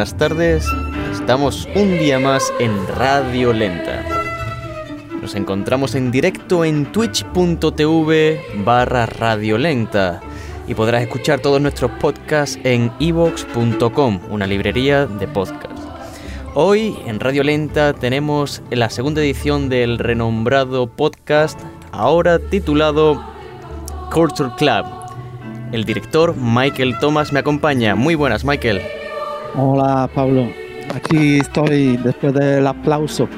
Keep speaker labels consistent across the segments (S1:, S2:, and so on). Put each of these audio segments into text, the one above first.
S1: buenas tardes. Estamos un día más en Radio Lenta. Nos encontramos en directo en twitch.tv barra Radio Lenta y podrás escuchar todos nuestros podcasts en evox.com, una librería de podcasts. Hoy en Radio Lenta tenemos la segunda edición del renombrado podcast, ahora titulado Culture Club. El director Michael Thomas me acompaña. Muy buenas, Michael.
S2: Hola, Pablo. Aquí estoy después del aplauso.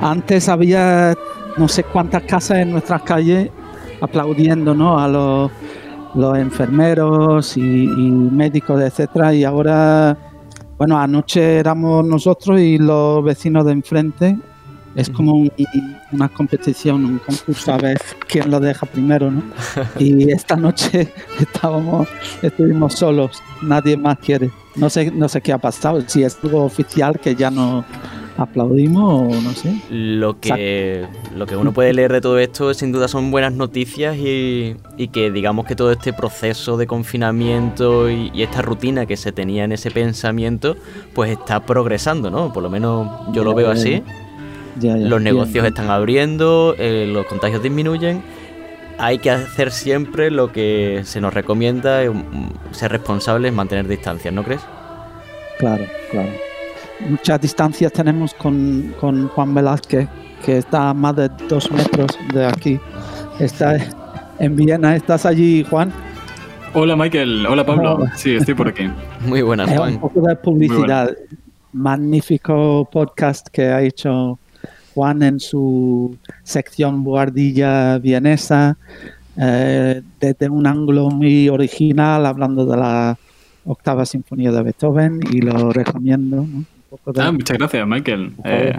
S2: Antes había no sé cuántas casas en nuestras calles aplaudiendo ¿no? a los, los enfermeros y, y médicos, etcétera. Y ahora, bueno, anoche éramos nosotros y los vecinos de enfrente es como un- una competición, un concurso a ver quién lo deja primero, ¿no? Y esta noche estábamos, estuvimos solos, nadie más quiere. No sé, no sé qué ha pasado, si es algo oficial que ya no aplaudimos o no sé.
S1: Lo que, lo que uno puede leer de todo esto sin duda son buenas noticias y, y que digamos que todo este proceso de confinamiento y, y esta rutina que se tenía en ese pensamiento pues está progresando, ¿no? Por lo menos yo lo veo así.
S2: Ya, ya,
S1: Los negocios están abriendo, eh, los contagios disminuyen. Hay que hacer siempre lo que se nos recomienda, eh, mm, ser responsables, mantener distancias, ¿no crees?
S2: Claro, claro. Muchas distancias tenemos con, con Juan Velázquez, que está a más de dos metros de aquí. Está en Viena. ¿Estás allí, Juan?
S3: Hola Michael, hola Pablo.
S2: Hola.
S3: Sí, estoy por aquí.
S1: Muy buenas,
S2: Es un
S1: Juan.
S2: poco de publicidad. Magnífico podcast que ha hecho Juan en su sección Boardilla vienesa, eh, desde un ángulo muy original, hablando de la octava sinfonía de Beethoven, y lo recomiendo. ¿no? Un poco de-
S3: Ah, muchas gracias Michael. Eh,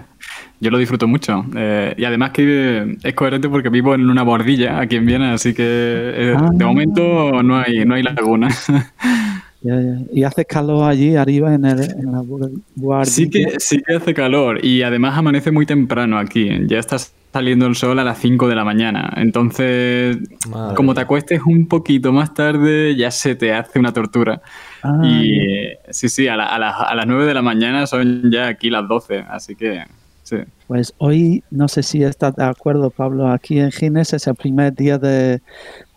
S3: yo lo disfruto mucho. Eh, y además que es coherente porque vivo en una bordilla aquí en Viena, así que eh,
S2: Ah.
S3: de momento no hay, no hay laguna.
S2: Ya, ya. Y hace calor allí arriba en, el, en la Boardilla.
S3: sí, que, sí que hace calor y además amanece muy temprano aquí. Ya está saliendo el sol a las 5 de la mañana. Entonces,
S1: Madre
S3: como te acuestes un poquito más tarde, ya se te hace una tortura.
S2: Ah,
S3: Y eh, sí, sí, a, la- a las- a las 9 de la mañana son ya aquí las 12, así que sí.
S2: Pues hoy, no sé si estás de acuerdo, Pablo, aquí en Gines es el primer día de,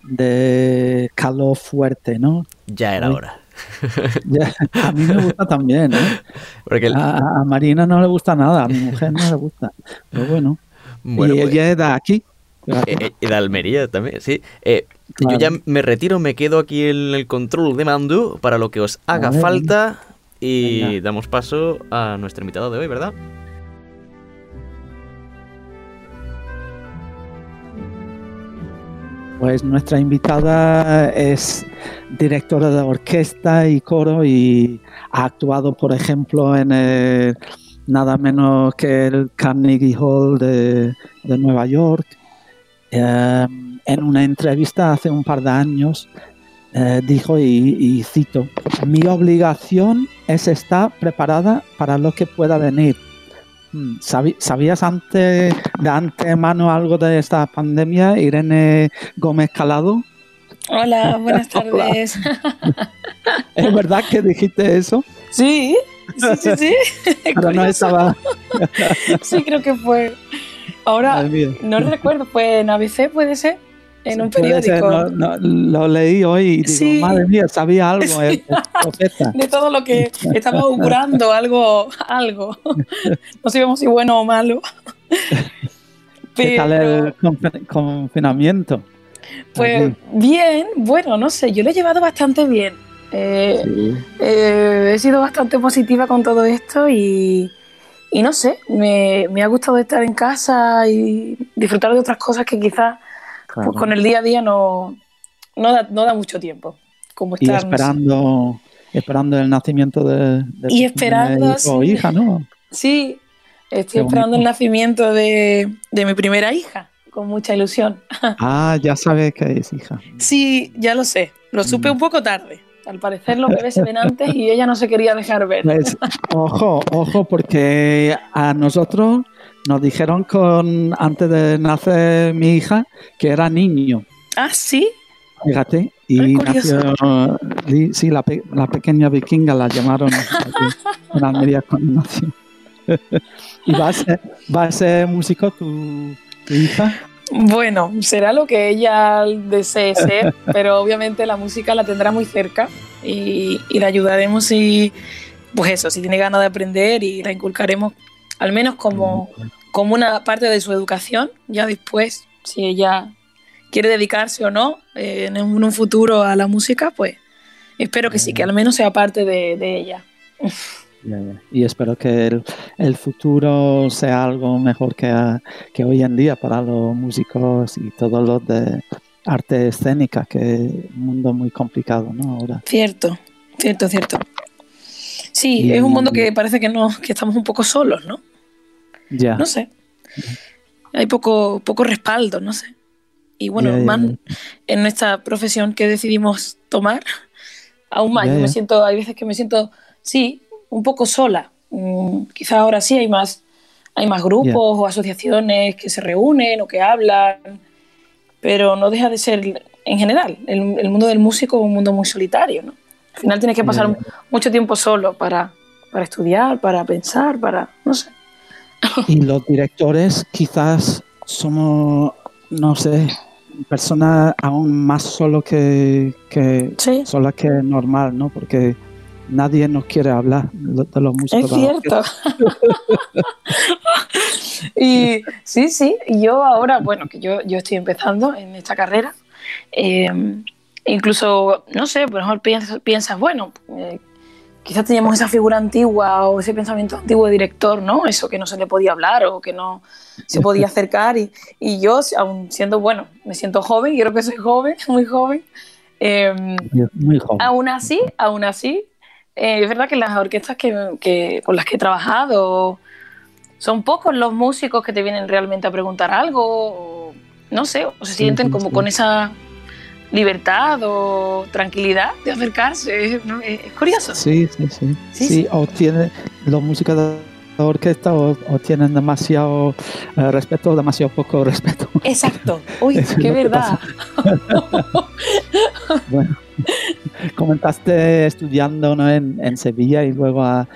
S2: de calor fuerte, ¿no?
S1: Ya era hora.
S2: Ya, a mí me gusta también, ¿eh?
S1: Porque el-
S2: A, a Marina no le gusta nada, a mi mujer no le gusta. Pero bueno,
S1: bueno,
S2: y
S1: pues-
S2: ella es de aquí.
S1: Eh, eh, y de Almería también, sí. Eh, Yo ya me retiro, me quedo aquí en el control de mando para lo que os haga falta y
S2: Venga.
S1: damos paso a nuestro invitado de hoy, ¿verdad?
S2: Pues nuestra invitada es directora de orquesta y coro y ha actuado, por ejemplo, en el- nada menos que el Carnegie Hall de, Nueva York. Eh, en una entrevista hace un par de años eh, dijo, y, y cito, mi obligación es estar preparada para lo que pueda venir. Mm, ¿sabi- ¿Sabías antes de antemano algo de esta pandemia, Irene Gómez Calado?
S4: Hola, buenas
S2: Hola.
S4: tardes.
S2: ¿Es verdad que dijiste eso?
S4: Sí, sí, sí, sí.
S2: Pero no estaba.
S4: Sí, creo que fue. Ahora, no recuerdo, fue en ABC, puede ser, en un periódico.
S2: no- no, lo leí hoy y digo,
S4: Sí.
S2: madre mía, sabía algo. profeta.
S4: De todo lo que estaba augurando, algo, algo. No sabemos si bueno o malo.
S2: ¿Qué tal el confi- confinamiento?
S4: pues bien, bueno, no sé, yo lo he llevado bastante bien. Eh,
S2: Sí.
S4: Eh, he sido bastante positiva con todo esto y, y no sé, me, me ha gustado estar en casa y disfrutar de otras cosas que quizás
S2: Claro.
S4: pues, con el día a día no, no, da, no da mucho tiempo. Como estar,
S2: esperando, esperando el nacimiento de, de
S4: Y esperando,
S2: hijo o hija, ¿no?
S4: Sí, estoy
S2: Qué
S4: esperando el nacimiento de, de mi primera hija, con mucha ilusión.
S2: Ah, ya sabes que es hija.
S4: Sí, ya lo sé, lo supe un poco tarde. Al parecer los bebés se ven antes y ella no se quería dejar ver.
S2: Pues, ojo, ojo, porque a nosotros nos dijeron con antes de nacer mi hija que era niño.
S4: Ah, sí,
S2: Fíjate, y nació, sí, la, pe- la pequeña vikinga la llamaron. aquí. en Almería cuando nació. ¿Y va a ser, va a ser músico tu, tu hija?
S4: Bueno, será lo que ella desee ser, pero obviamente la música la tendrá muy cerca y, y la ayudaremos si, pues eso, si tiene ganas de aprender y la inculcaremos al menos como, como una parte de su educación. Ya después, si ella quiere dedicarse o no eh, en un futuro a la música, pues espero que sí, que al menos sea parte de, de ella.
S2: Y espero que el, el, futuro sea algo mejor que, que, hoy en día para los músicos y todos los de arte escénica, que es un mundo muy complicado, ¿no? Ahora.
S4: Cierto, cierto, cierto. Sí, y, es un mundo que parece que no, que estamos un poco solos, ¿no?
S2: Ya.
S4: No sé. Hay poco, poco respaldo, no sé. Y bueno, más en nuestra profesión que decidimos tomar, aún más. Yo me siento, hay veces que me siento, sí, un poco sola. Mm, quizá ahora sí hay más, hay más grupos o asociaciones que se reúnen o que hablan, pero no deja de ser, en general, el, el mundo del músico es un mundo muy solitario. ¿no? Al final tienes que pasar mucho tiempo solo para, para estudiar, para pensar, para, no sé.
S2: Y los directores quizás somos, no sé, personas aún más solo que, que
S4: sí.
S2: solas que normal, ¿no? Porque nadie nos quiere hablar de los músicos.
S4: Es cierto. y sí, sí, yo ahora, bueno, que yo, yo estoy empezando en esta carrera, eh, incluso, no sé, por ejemplo, piensas, piensas bueno, eh, quizás teníamos esa figura antigua o ese pensamiento antiguo de director, ¿no? Eso que no se le podía hablar o que no se podía acercar. Y, y yo, aún siendo, bueno, me siento joven, creo que soy joven, muy joven. Eh,
S2: muy joven.
S4: Aún así, aún así, eh, es verdad que las orquestas que, que, con las que he trabajado son pocos los músicos que te vienen realmente a preguntar algo, o, no sé, o se sienten como con esa libertad o tranquilidad de acercarse. Es, es, curioso.
S2: Sí, sí, sí. sí, sí. O tiene los músicos de la orquesta o, o tienen demasiado eh, respeto o demasiado poco respeto.
S4: Exacto. Uy, qué verdad.
S2: bueno, comentaste estudiando ¿no? en, en, Sevilla y luego a,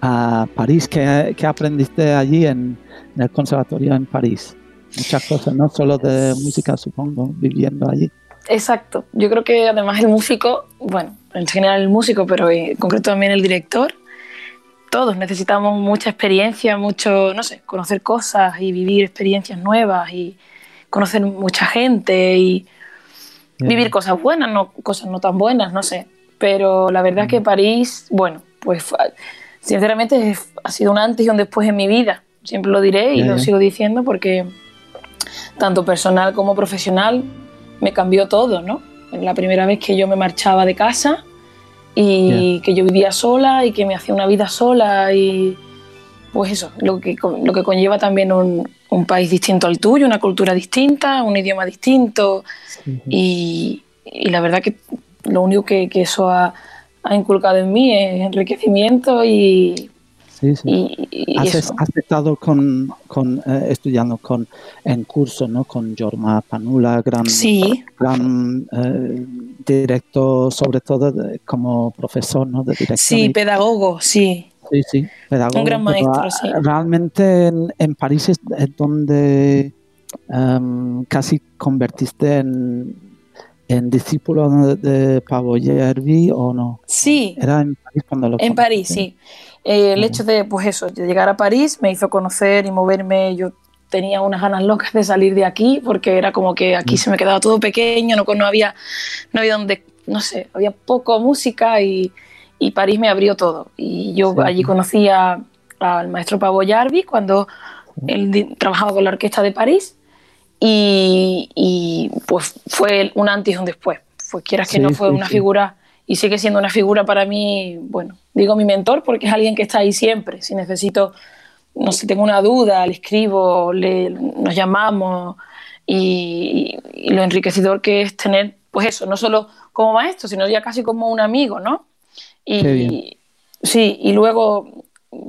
S2: a París. ¿Qué, ¿Qué, aprendiste allí en, en el conservatorio en París? Muchas cosas, no solo de música, supongo, viviendo allí.
S4: Exacto. Yo creo que además el músico, bueno, en general el músico, pero en concreto también el director, todos necesitamos mucha experiencia, mucho, no sé, conocer cosas y vivir experiencias nuevas y conocer mucha gente y vivir cosas buenas, no, cosas no tan buenas, no sé. Pero la verdad es que París, bueno, pues sinceramente ha sido un antes y un después en mi vida. Siempre lo diré y lo sigo diciendo porque tanto personal como profesional me cambió todo, ¿no? La primera vez que yo me marchaba de casa y yeah. que yo vivía sola y que me hacía una vida sola y pues eso, lo que, lo que conlleva también un, un país distinto al tuyo, una cultura distinta, un idioma distinto y, y, la verdad que lo único que, que eso ha, ha, inculcado en mí es enriquecimiento y,
S2: Sí, sí.
S4: Y, y
S2: has, has, estado con, con eh, estudiando con, en curso ¿no? con Jorma Panula, gran,
S4: sí.
S2: gran eh, director, sobre todo de, como profesor ¿no? de dirección.
S4: Sí, pedagogo, sí.
S2: Sí, sí, pedagogo.
S4: Un gran maestro, sí.
S2: Realmente en, en París es, donde um, casi convertiste en, en discípulo de, de Pavo o no?
S4: Sí.
S2: Era en París cuando lo
S4: En París, sí. Eh, el hecho de, pues eso, de llegar a París me hizo conocer y moverme. Yo tenía unas ganas locas de salir de aquí porque era como que aquí se me quedaba todo pequeño, no, no había, no había donde, no sé, había poco música y, y París me abrió todo. Y yo sí. allí conocí a, al maestro Pavo Jarvi cuando él trabajaba con la orquesta de París y, y, pues fue un antes y un después. Pues quieras que sí, no fue una figura y sigue siendo una figura para mí, bueno, digo mi mentor porque es alguien que está ahí siempre. Si necesito, no sé, tengo una duda, le escribo, le, nos llamamos y, y, lo enriquecedor que es tener, pues eso, no solo como maestro, sino ya casi como un amigo, ¿no? Y sí, y luego,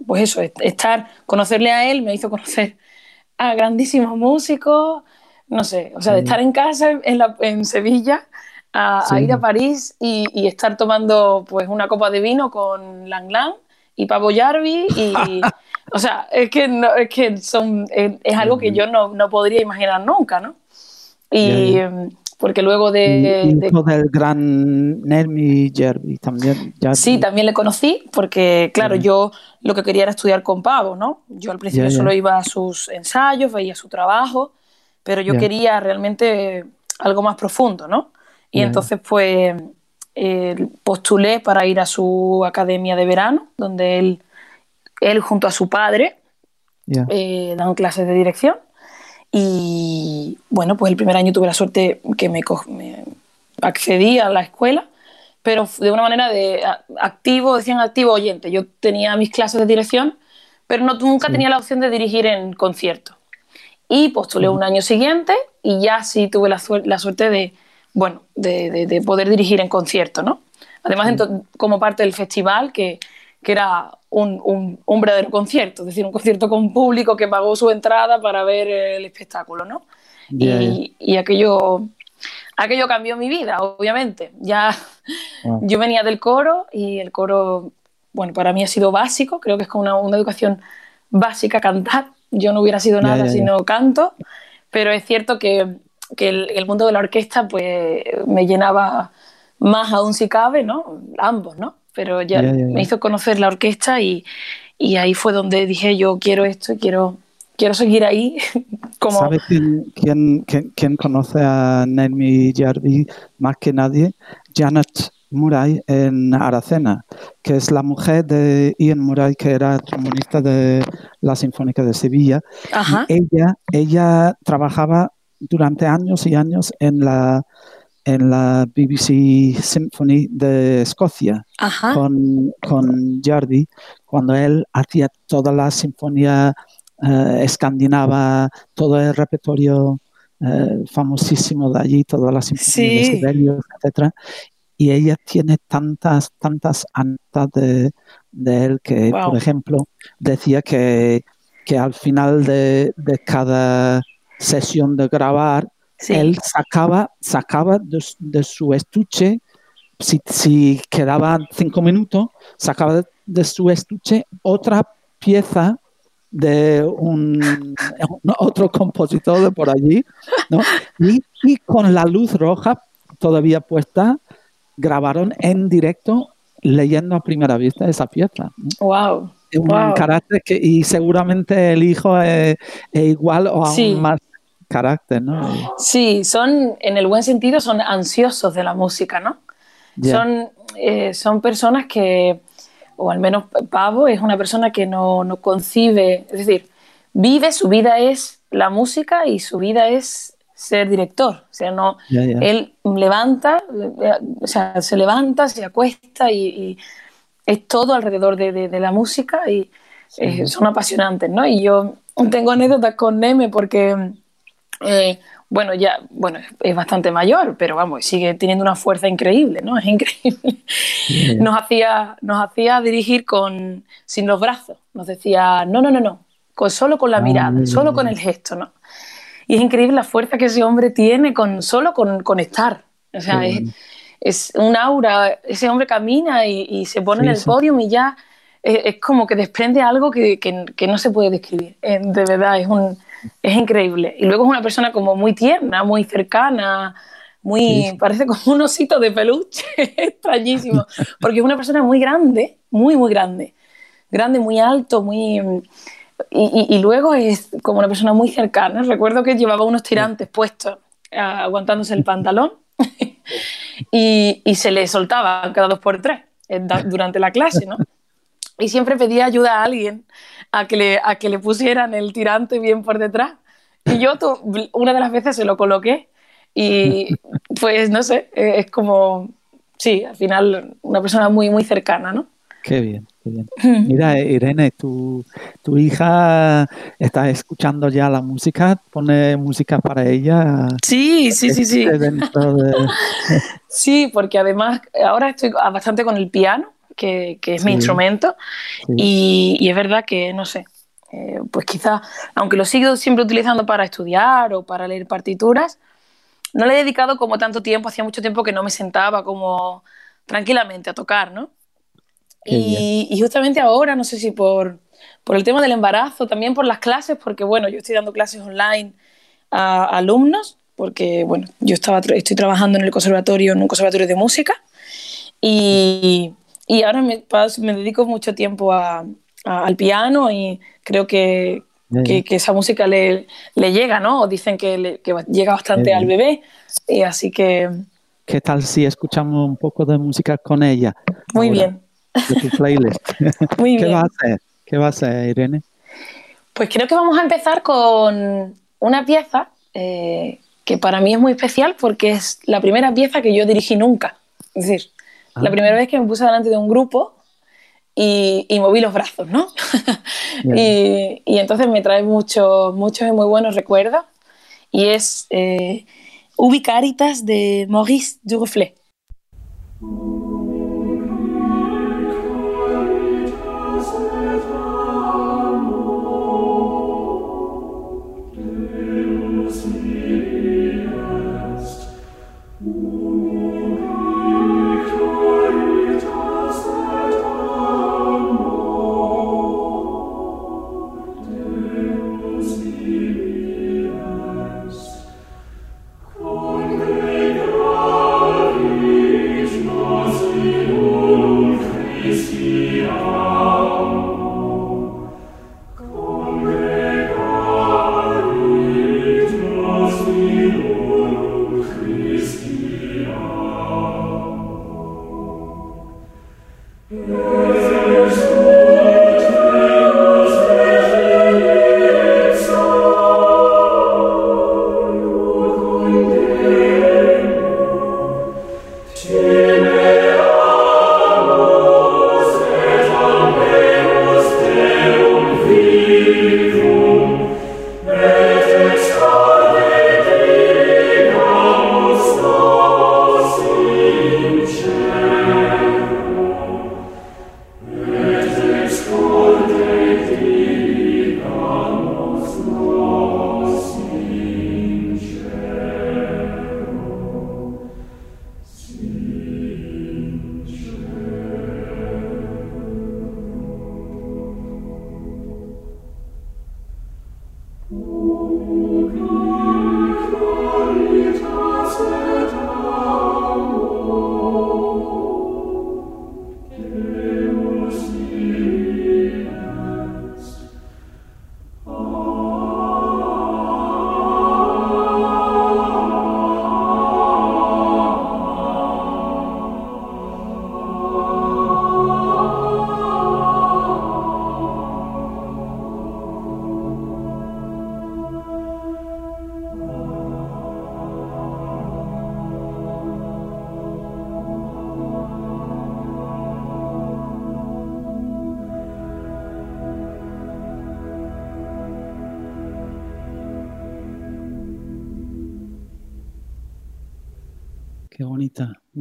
S4: pues eso, estar, conocerle a él me hizo conocer a grandísimos músicos, no sé, o sea, de estar en casa en, la, en Sevilla a, sí. a, ir a París y, y, estar tomando pues una copa de vino con Lang Lang y Pavo Jarvi y... o sea, es que, no, es, que son, es, algo que yo no, no, podría imaginar nunca, ¿no? Y em, porque luego de...
S2: Y, del gran Nermi Jarvi también.
S4: Sí, también le conocí porque, claro, yo lo que quería era estudiar con Pavo, ¿no? Yo al principio solo iba a sus ensayos, veía su trabajo, pero yo quería realmente algo más profundo, ¿no? Y entonces, pues, eh, postulé para ir a su academia de verano, donde él, él junto a su padre eh, dan clases de dirección. Y bueno, pues el primer año tuve la suerte que me, me accedí a la escuela, pero de una manera de activo, decían activo oyente. Yo tenía mis clases de dirección, pero no, nunca tenía la opción de dirigir en concierto. Y postulé un año siguiente y ya sí tuve la, la suerte de, bueno, de, de, poder dirigir en concierto, ¿no? Además, como parte del festival, que, que era un, un, un, verdadero concierto, es decir, un concierto con público que pagó su entrada para ver el espectáculo, ¿no? y, y, aquello, aquello cambió mi vida, obviamente. Ya ah. yo venía del coro y el coro, bueno, para mí ha sido básico, creo que es como una, una educación básica cantar. Yo no hubiera sido nada si no canto, pero es cierto que que el, mundo de la orquesta pues me llenaba más aún si cabe, ¿no? Ambos, ¿no? Pero ya me hizo conocer la orquesta y, y, ahí fue donde dije yo quiero esto y quiero, quiero seguir ahí. Como...
S2: ¿Sabes quién, quién, conoce a Nelmi Jarvi más que nadie? Janet Murray en Aracena, que es la mujer de Ian Murray, que era trombonista de la Sinfónica de Sevilla. ella, ella trabajaba durante años y años en la, en la BBC Symphony de Escocia con, con Jardi, cuando él hacía toda la sinfonía eh, escandinava, todo el repertorio eh, famosísimo de allí, todas las sinfonías de Sibelius, etc. Y ella tiene tantas, tantas antas de, él que, por ejemplo, decía que, que al final de, de cada sesión de grabar, él sacaba, sacaba de, su estuche, si, si, quedaban cinco minutos, sacaba de, su estuche otra pieza de un, otro compositor de por allí, ¿no? y, y, con la luz roja todavía puesta, grabaron en directo leyendo a primera vista esa pieza.
S4: ¡Wow!
S2: Un carácter que, y seguramente el hijo es, igual o aún más carácter, ¿no?
S4: Sí, son, en el buen sentido, son ansiosos de la música, ¿no? Son, eh, son personas que, o al menos Pavo es una persona que no, no, concibe, es decir, vive, su vida es la música y su vida es ser director. O sea, no, él levanta, o sea, se levanta, se acuesta y, es todo alrededor de, de, la música y eh, son apasionantes, ¿no? Y yo tengo anécdotas con Neme porque eh, bueno, ya, bueno, es bastante mayor, pero vamos, sigue teniendo una fuerza increíble, ¿no? Es increíble. Nos hacía, nos hacía dirigir con, sin los brazos. Nos decía, no, no, no, no, con, solo con la ah, mirada, solo con el gesto, ¿no? Y es increíble la fuerza que ese hombre tiene con, solo con, con estar. O sea, es, es, un aura. Ese hombre camina y, se pone en el podio y ya es, como que desprende algo que, que, que no se puede describir. Eh, de verdad, es un es increíble. Y luego es una persona como muy tierna, muy cercana, muy parece como un osito de peluche, extrañísimo, porque es una persona muy grande, muy, muy grande, grande, muy alto, muy... Y, luego es como una persona muy cercana. Recuerdo que llevaba unos tirantes puestos, aguantándose el pantalón, y, y, se le soltaba cada dos por tres eh, durante la clase, ¿no? Y siempre pedía ayuda a alguien a que le, a que le pusieran el tirante bien por detrás. Y yo una de las veces se lo coloqué y pues no sé, eh, es como, sí, al final una persona muy, muy cercana, ¿no?
S2: Qué bien, qué bien. Mira, Irene, tu, tu hija está escuchando ya la música, pone música para ella.
S4: Sí, sí, sí, sí. Sí, porque además ahora estoy bastante con el piano que, es mi instrumento. Y, es verdad que, no sé, eh, pues quizá, aunque lo sigo siempre utilizando para estudiar o para leer partituras, no le he dedicado como tanto tiempo, hacía mucho tiempo que no me sentaba como tranquilamente a tocar, ¿no? Y, justamente ahora, no sé si por, por el tema del embarazo, también por las clases, porque bueno, yo estoy dando clases online a, alumnos, porque bueno, yo estaba, estoy trabajando en el conservatorio, en un conservatorio de música, y, y ahora me, me, dedico mucho tiempo a, al piano y creo que, que, esa música le, le, llega, ¿no? O dicen que, que llega bastante al bebé, y así que...
S2: ¿Qué tal si escuchamos un poco de música con ella?
S4: Muy bien.
S2: De tu playlist.
S4: Muy
S2: ¿Qué
S4: bien.
S2: va a hacer? ¿Qué va a hacer, Irene?
S4: Pues creo que vamos a empezar con una pieza eh, que para mí es muy especial porque es la primera pieza que yo dirigí nunca. Es decir, la ah. primera vez que me puse delante de un grupo y, moví los brazos, ¿no? y, entonces me trae muchos, muchos y muy buenos recuerdos. Y es eh, Ubicaritas de Maurice Duruflé.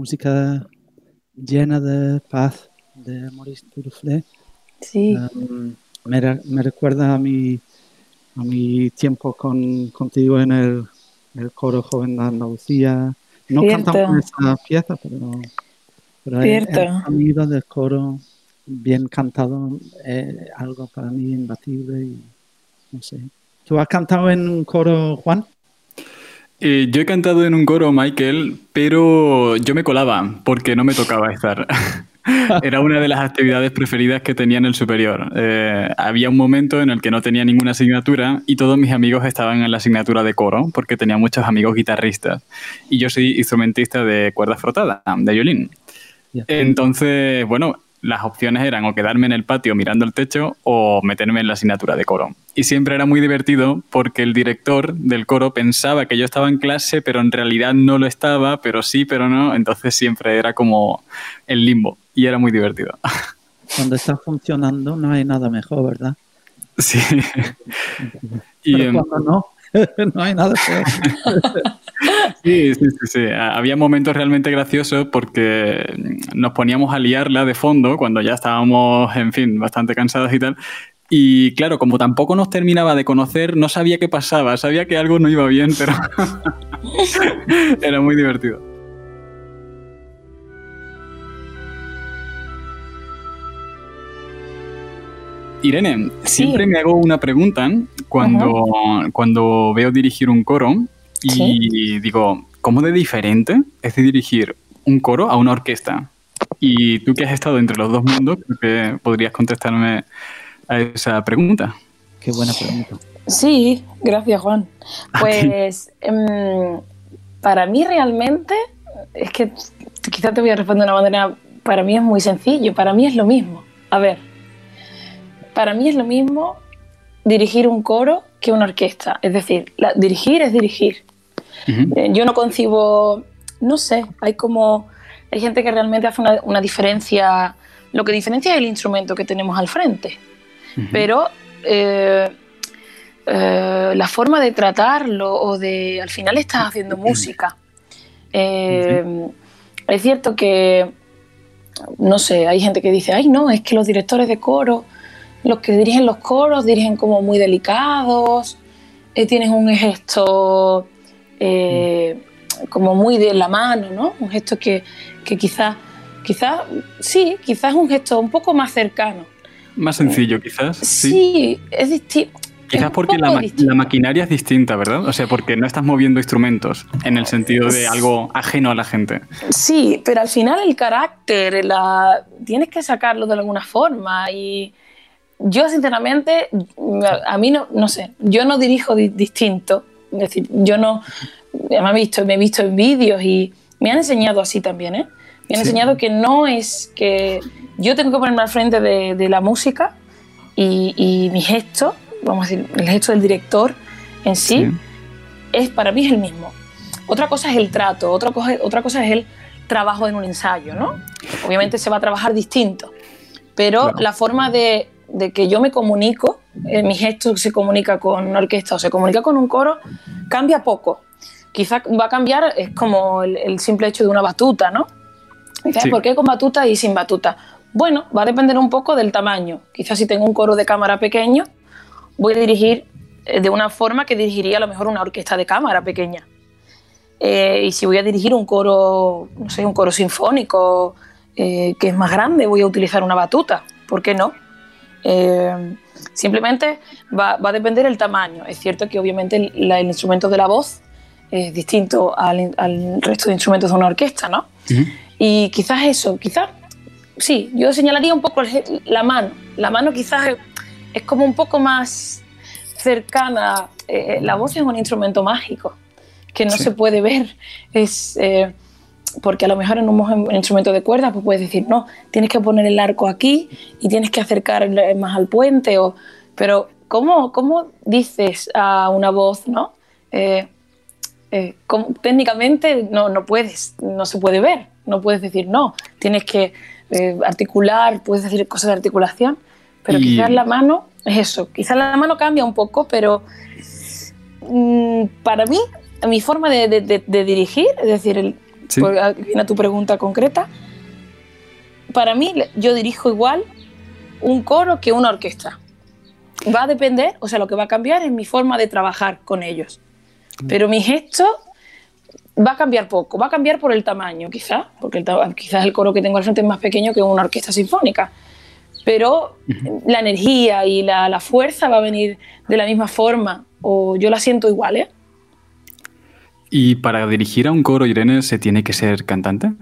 S2: Música llena de paz de Maurice Duruflé.
S4: Sí.
S2: Um, me, recuerda a mi, a mi tiempo con, contigo en el, el coro joven de Andalucía. No cantamos esa pieza, pero, pero
S4: Cierto.
S2: el, sonido del coro bien cantado es algo para mí imbatible y no sé. ¿Tú has cantado en un coro, Juan?
S3: Eh, yo he cantado en un coro, Michael, pero yo me colaba porque no me tocaba estar. Era una de las actividades preferidas que tenía en el superior. Eh, había un momento en el que no tenía ninguna asignatura y todos mis amigos estaban en la asignatura de coro porque tenía muchos amigos guitarristas y yo soy instrumentista de cuerda frotada, de violín. Entonces, bueno, las opciones eran o quedarme en el patio mirando el techo o meterme en la asignatura de coro. Y siempre era muy divertido porque el director del coro pensaba que yo estaba en clase, pero en realidad no lo estaba, pero sí, pero no. Entonces siempre era como el limbo y era muy divertido.
S2: Cuando está funcionando no hay nada mejor, ¿verdad?
S3: Sí.
S2: y, cuando no, no hay nada peor.
S3: Sí, sí, sí, sí, Había momentos realmente graciosos porque nos poníamos a liarla de fondo cuando ya estábamos, en fin, bastante cansados y tal. Y claro, como tampoco nos terminaba de conocer, no sabía qué pasaba. Sabía que algo no iba bien, pero era muy divertido. Irene, siempre me hago una pregunta cuando, cuando veo dirigir un coro y digo, ¿cómo de diferente es dirigir un coro a una orquesta? Y tú que has estado entre los dos mundos, creo que podrías contestarme a esa pregunta.
S2: Qué buena pregunta.
S4: Sí, gracias Juan. Pues em, para mí realmente, es que quizás te voy a responder de una manera, para mí es muy sencillo, para mí es lo mismo. A ver, para mí es lo mismo dirigir un coro que una orquesta. Es decir, dirigir es dirigir. Eh, yo no concibo, no sé, hay como, hay gente que realmente hace una, diferencia, lo que diferencia es el instrumento que tenemos al frente. Pero eh, eh, la forma de tratarlo o de, al final estás haciendo música. Es cierto que, no sé, hay gente que dice, ay no, es que los directores de coro, los que dirigen los coros, dirigen como muy delicados, tienes un gesto eh, como muy de la mano, ¿no? Un gesto que, que quizás, quizás, sí, quizás es un gesto un poco más cercano.
S3: Más sencillo, quizás.
S4: Sí, es distinto.
S3: Quizás porque la, la, maquinaria es distinta, ¿verdad? O sea, porque no estás moviendo instrumentos en el sentido de algo ajeno a la gente.
S4: Sí, pero al final el carácter, la... tienes que sacarlo de alguna forma y yo sinceramente, a mí no, no sé, yo no dirijo distinto es decir, yo no, me he visto, me he visto en vídeos y me han enseñado así también, ¿eh? Me han enseñado que no es que yo tengo que ponerme al frente de, la música y, mi gesto, vamos a decir, el gesto del director en sí, es para mí es el mismo. Otra cosa es el trato, otra cosa, otra cosa es el trabajo en un ensayo, ¿no? Obviamente se va a trabajar distinto, pero la forma de de que yo me comunico, eh, mi gesto se comunica con una orquesta o se comunica con un coro, cambia poco. Quizás va a cambiar, es como el, simple hecho de una batuta, ¿no? ¿por qué con batuta y sin batuta? Bueno, va a depender un poco del tamaño. Quizás si tengo un coro de cámara pequeño, voy a dirigir eh, de una forma que dirigiría a lo mejor una orquesta de cámara pequeña. Eh, y si voy a dirigir un coro, no sé, un coro sinfónico que es más grande, voy a utilizar una batuta. ¿Por qué no? Eh, simplemente va, a depender el tamaño. Es cierto que obviamente el, instrumento de la voz es distinto al, resto de instrumentos de una orquesta, ¿no? Y quizás eso, quizás, sí, yo señalaría un poco la mano. La mano quizás es, como un poco más cercana. Eh, la voz es un instrumento mágico que no se puede ver. Es... Eh, porque a lo mejor en un, instrumento de cuerdas pues puedes decir, no, tienes que poner el arco aquí y tienes que acercar más al puente, o, pero ¿cómo, cómo dices a una voz, no? Eh, eh, técnicamente no, no puedes, no se puede ver, no puedes decir no, tienes que eh, articular, puedes decir cosas de articulación, pero quizás la mano es eso, quizás la mano cambia un poco, pero mm, para mí, mi forma de, de dirigir, es decir, el, ¿Sí? viene a tu pregunta concreta. Para mí, yo dirijo igual un coro que una orquesta. Va a depender, o sea, lo que va a cambiar es mi forma de trabajar con ellos. Pero mi gesto va a cambiar poco, va a cambiar por el tamaño, quizás, porque quizás el coro que tengo al frente es más pequeño que una orquesta sinfónica. Pero la energía y la, la, fuerza va a venir de la misma forma, o yo la siento igual, ¿eh?
S3: ¿Y para dirigir a un coro, Irene, se tiene que ser cantante?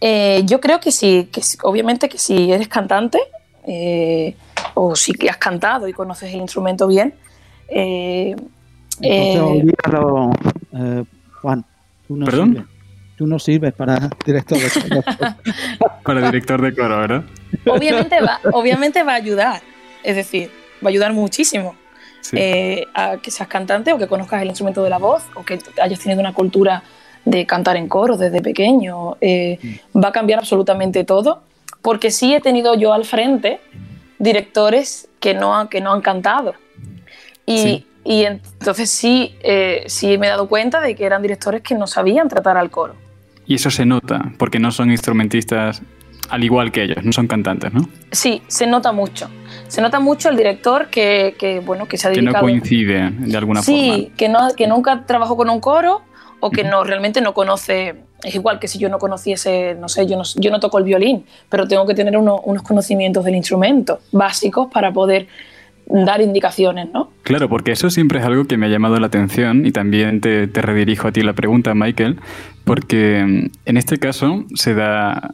S4: Eh, yo creo que sí, que obviamente que si eres cantante eh, o si has cantado y conoces el instrumento bien.
S2: Eh, olvídalo, Juan. Tú no
S3: ¿Perdón?
S2: Sirves. Tú no sirves para director de coro.
S3: para director de coro, ¿verdad?
S4: Obviamente va, obviamente va a ayudar. Es decir, va a ayudar muchísimo. Eh, a que seas cantante o que conozcas el instrumento de la voz o que hayas tenido una cultura de cantar en coro desde pequeño. Eh, mm. Va a cambiar absolutamente todo, porque sí he tenido yo al frente directores que no, que no han cantado. Y, y entonces sí, eh, sí me he dado cuenta de que eran directores que no sabían tratar al coro.
S3: Y eso se nota, porque no son instrumentistas al igual que ellos, no son cantantes, ¿no?
S4: Sí, se nota mucho. Se nota mucho el director que, bueno, que se ha dedicado...
S3: Que no coincide de alguna
S4: forma.
S3: Sí,
S4: que, no, que nunca trabajó con un coro o que no realmente no conoce Es igual que si yo no conociese, no sé, yo no, yo no toco el violín, pero tengo que tener unos conocimientos del instrumento básicos para poder dar indicaciones, ¿no?
S3: Claro, porque eso siempre es algo que me ha llamado la atención y también te, te redirijo a ti la pregunta, Michael, porque mm, en este caso se da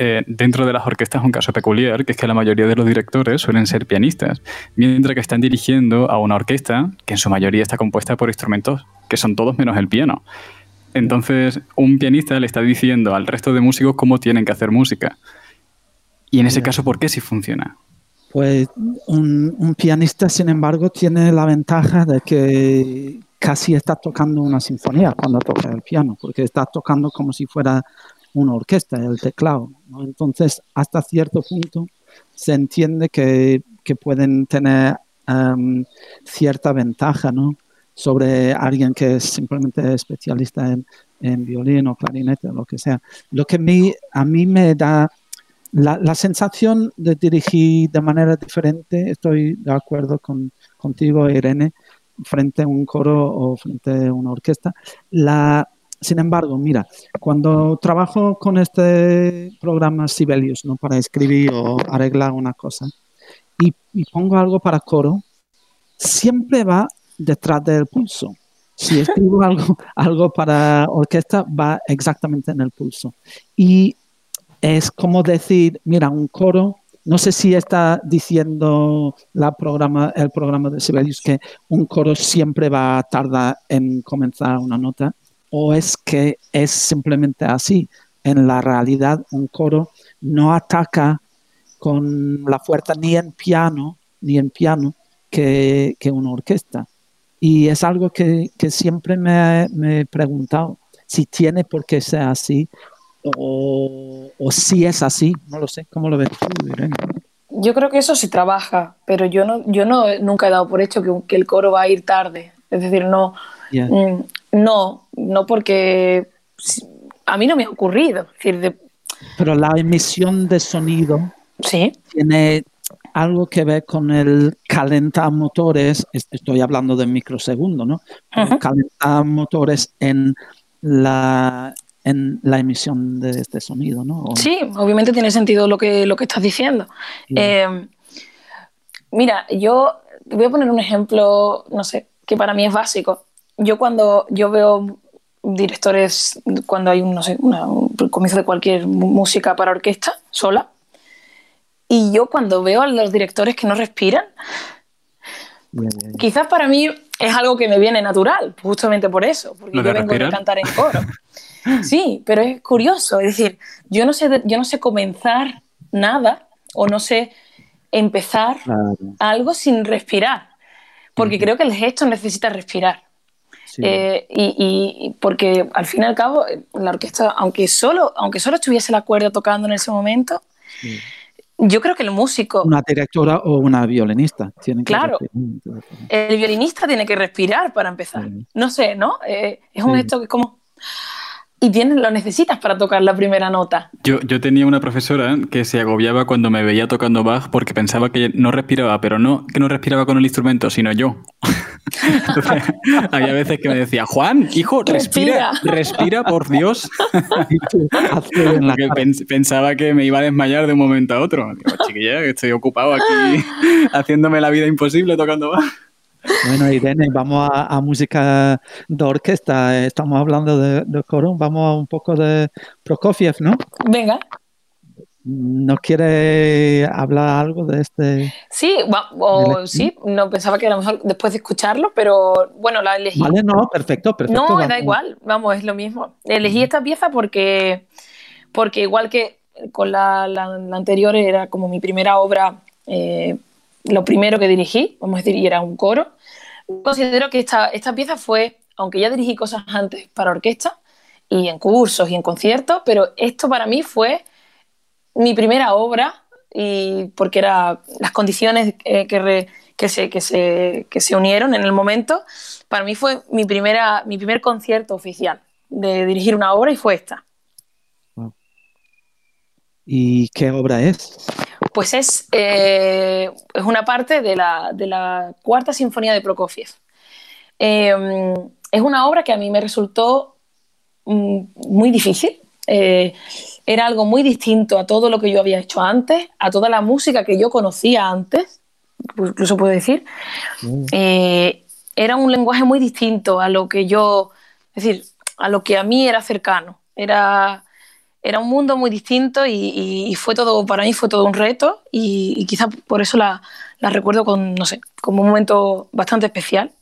S3: eh, dentro de las orquestas un caso peculiar, que es que la mayoría de los directores suelen ser pianistas, mientras que están dirigiendo a una orquesta que en su mayoría está compuesta por instrumentos que son todos menos el piano. Entonces, un pianista le está diciendo al resto de músicos cómo tienen que hacer música. Y en ese caso, ¿por qué sí funciona?
S2: Pues un, pianista, sin embargo, tiene la ventaja de que casi está tocando una sinfonía cuando toca el piano, porque está tocando como si fuera una orquesta, el teclado. Entonces, hasta cierto punto se entiende que, pueden tener em, cierta ventaja ¿no? sobre alguien que es simplemente especialista en, en violín o clarinete o lo que sea. Lo que a mí me da la, sensación de dirigir de manera diferente, estoy de acuerdo con, contigo, Irene, frente a un coro o frente a una orquesta. La, sin embargo, mira, cuando trabajo con este programa Sibelius, ¿no? Para escribir o arreglar una cosa, y, pongo algo para coro, siempre va detrás del pulso. Si escribo algo, algo para orquesta, va exactamente en el pulso. Y es como decir, mira, un coro, no sé si está diciendo la programa, el programa de Sibelius que un coro siempre va a tardar en comenzar una nota, o es que es simplemente así. En la realidad, un coro no ataca con la fuerza ni en piano, ni en piano, que, una orquesta. Y es algo que, siempre me, me, he preguntado, si tiene por qué ser así o, si es así, no lo sé, ¿cómo lo ves tú, Irene?
S4: Yo creo que eso sí trabaja, pero yo no, yo no nunca he dado por hecho que, el coro va a ir tarde. Es decir, no, mm, no, no porque a mí no me ha ocurrido.
S2: Pero la emisión de sonido
S4: ¿Sí?
S2: tiene algo que ver con el calentar motores, estoy hablando de microsegundo, ¿no? Calentar motores en la en la emisión de este sonido, ¿no?
S4: Sí, obviamente tiene sentido lo que, lo que estás diciendo. Eh, mira, yo voy a poner un ejemplo, no sé, que para mí es básico. Yo cuando yo veo directores, cuando hay un, no sé, un comienzo de cualquier música para orquesta sola, y yo cuando veo a los directores que no respiran, quizás para mí es algo que me viene natural, justamente por eso, porque yo vengo a cantar en coro. Sí, pero es curioso, es decir, yo no sé, yo no sé comenzar nada o no sé empezar algo sin respirar, porque creo que el gesto necesita respirar. Eh, y, porque al fin y al cabo, la orquesta, aunque solo, aunque solo estuviese la cuerda tocando en ese momento, yo creo que el músico.
S2: Una directora o una violinista. Tienen
S4: que claro. El violinista tiene que respirar para empezar. No sé, ¿no? Eh, es un gesto que es como y tienes, lo necesitas para tocar la primera nota.
S3: Yo, yo tenía una profesora que se agobiaba cuando me veía tocando Bach porque pensaba que no respiraba, pero no que no respiraba con el instrumento, sino yo. había veces que me decía, Juan, hijo, respira, respira, por Dios. pensaba que me iba a desmayar de un momento a otro. Digo, chiquilla, que estoy ocupado aquí haciéndome la vida imposible tocando Bach.
S2: Bueno, Irene, vamos a, música de orquesta. Estamos hablando de, de coro. Vamos a un poco de Prokofiev, ¿no?
S4: Venga.
S2: ¿No quiere hablar algo de este?
S4: Sí, o, sí, no pensaba que a lo mejor después de escucharlo, pero bueno, la elegí.
S2: Vale, no, perfecto, perfecto.
S4: No, da igual, vamos, es lo mismo. Elegí esta pieza porque, porque igual que con la, anterior era como mi primera obra eh, lo primero que dirigí, vamos a decir, y era un coro. Considero que esta, esta pieza fue, aunque ya dirigí cosas antes para orquesta y en cursos y en conciertos, pero esto para mí fue mi primera obra y porque eran las condiciones que, que, se, que, se, que se unieron en el momento, para mí fue mi, primera, mi primer concierto oficial de dirigir una obra y fue esta.
S2: ¿Y qué obra es?
S4: Pues es, eh, es una parte de la, cuarta sinfonía de Prokofiev. Em, es una obra que a mí me resultó mm, muy difícil. Eh, era algo muy distinto a todo lo que yo había hecho antes, a toda la música que yo conocía antes, incluso puedo decir. Mm. Eh, era un lenguaje muy distinto a lo que yo, es decir, a lo que a mí era cercano. Era, era un mundo muy distinto y, fue todo, para mí fue todo un reto y, y quizás por eso la, la recuerdo con, no sé, como un momento bastante especial.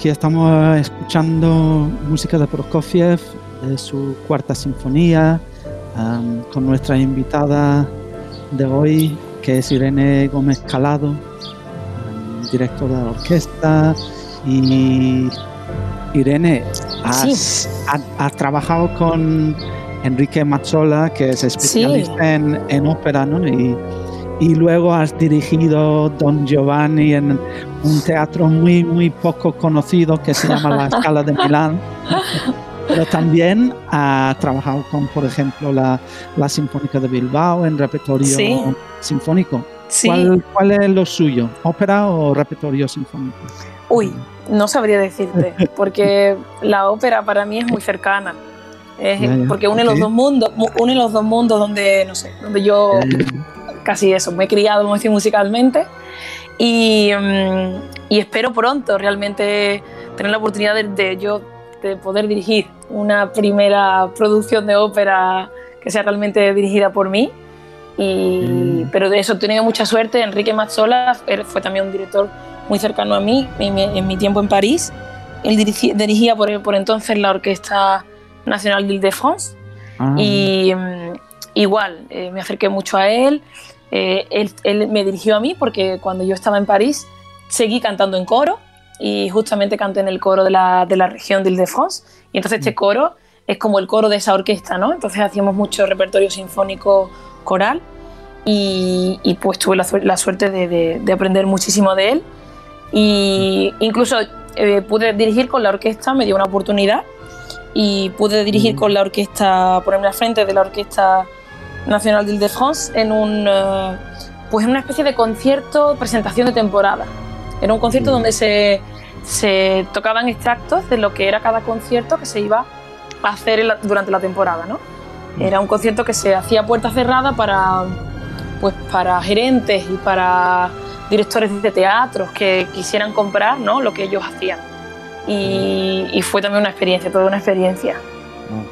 S2: Aquí estamos escuchando música de Prokofiev, de su cuarta sinfonía, um, con nuestra invitada de hoy, que es Irene Gómez Calado, um, directora de la orquesta. Y Irene, has, has- has trabajado con Enrique Mazzola, que es especialista en, en ópera, ¿no? Y, y luego has dirigido Don Giovanni en un teatro muy, muy poco conocido que se llama La Scala de Milán. Pero también ha trabajado con, por ejemplo, la, la Sinfónica de Bilbao en repertorio
S4: Sí.
S2: sinfónico.
S4: Sí.
S2: ¿Cuál, ¿Cuál es lo suyo? ¿Ópera o repertorio sinfónico?
S4: Uy, no sabría decirte, porque la ópera para mí es muy cercana. Es- porque une
S2: ok.
S4: los dos mundos, mu- une los dos mundos donde, no sé, donde yo casi eso, me he criado musicalmente y, mm, y espero pronto realmente tener la oportunidad de, de yo de poder dirigir una primera producción de ópera que sea realmente dirigida por mí. Y,
S2: Mm.
S4: Pero de eso he tenido mucha suerte. Enrique Mazzola fue también un director muy cercano a mí en mi, en mi tiempo en París. Él dirigi- dirigía por, por entonces la Orquesta Nacional d'Île-de-France
S2: ah,
S4: y mm, igual, eh, me acerqué mucho a él. Eh, él. él me dirigió a mí porque cuando yo estaba en París seguí cantando en coro y justamente canté en el coro de la, de la región de Ile-de-France. Y entonces este coro es como el coro de esa orquesta, ¿no? Entonces hacíamos mucho repertorio sinfónico coral y, y pues tuve la, la suerte de, de- de aprender muchísimo de él. Y incluso eh, pude dirigir con la orquesta, me dio una oportunidad y pude dirigir
S2: Mm.
S4: con la orquesta, ponerme al frente de la Orquesta Nacional de France en un eh, pues en una especie de concierto, presentación de temporada. Era un concierto
S2: Mm.
S4: donde se, se tocaban extractos de lo que era cada concierto que se iba a hacer la- durante la temporada, ¿no?
S2: Mm.
S4: Era un concierto que se hacía a puerta cerrada para pues para gerentes y para directores de teatros que quisieran comprar ¿no? lo que ellos hacían. Y, y fue también una experiencia, toda una experiencia.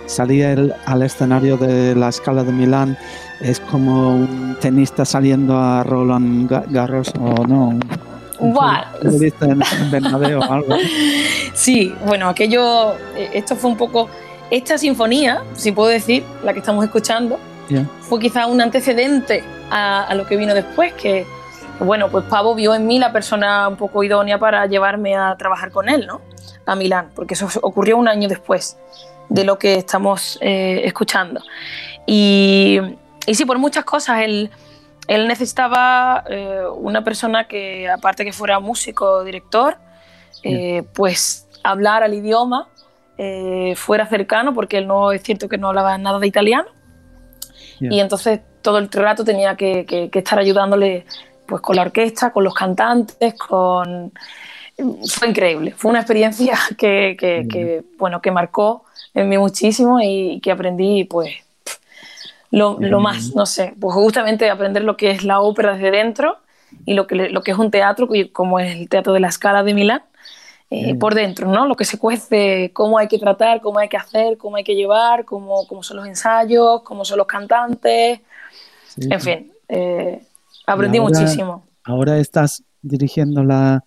S2: Salir el- al escenario de la Scala de Milán es como un tenista saliendo a Roland Ga- Garros o no. un- un en, Bernabéu o algo.
S4: Sí, bueno, aquello, eh, esto fue un poco, esta sinfonía, si puedo decir, la que estamos escuchando, fue quizá un antecedente a, a lo que vino después, que, bueno, pues Pavo vio en mí la persona un poco idónea para llevarme a trabajar con él, ¿no? A Milán, porque eso ocurrió un año después de lo que estamos eh, escuchando. Y, y sí, por muchas cosas, él, él necesitaba eh, una persona que, aparte que fuera músico, director, eh, pues hablar al idioma, fuera cercano, porque él no es cierto que no hablaba nada de italiano. Y entonces todo el rato tenía que, que- que estar ayudándole pues, con la orquesta, con los cantantes, con... Fue increíble, fue una experiencia que, que- que, bueno, que marcó en mí muchísimo y que aprendí pues lo, lo más, no sé, pues justamente aprender lo que es la ópera desde dentro y lo que, lo que es un teatro, como es el Teatro de la Scala de Milán, eh, por dentro, ¿no? Lo que se cuece, cómo hay que tratar, cómo hay que hacer, cómo hay que llevar, cómo, cómo son los ensayos, cómo son los cantantes,
S2: Sí.
S4: en fin, eh, aprendí
S2: ahora-
S4: muchísimo.
S2: Ahora estás dirigiendo la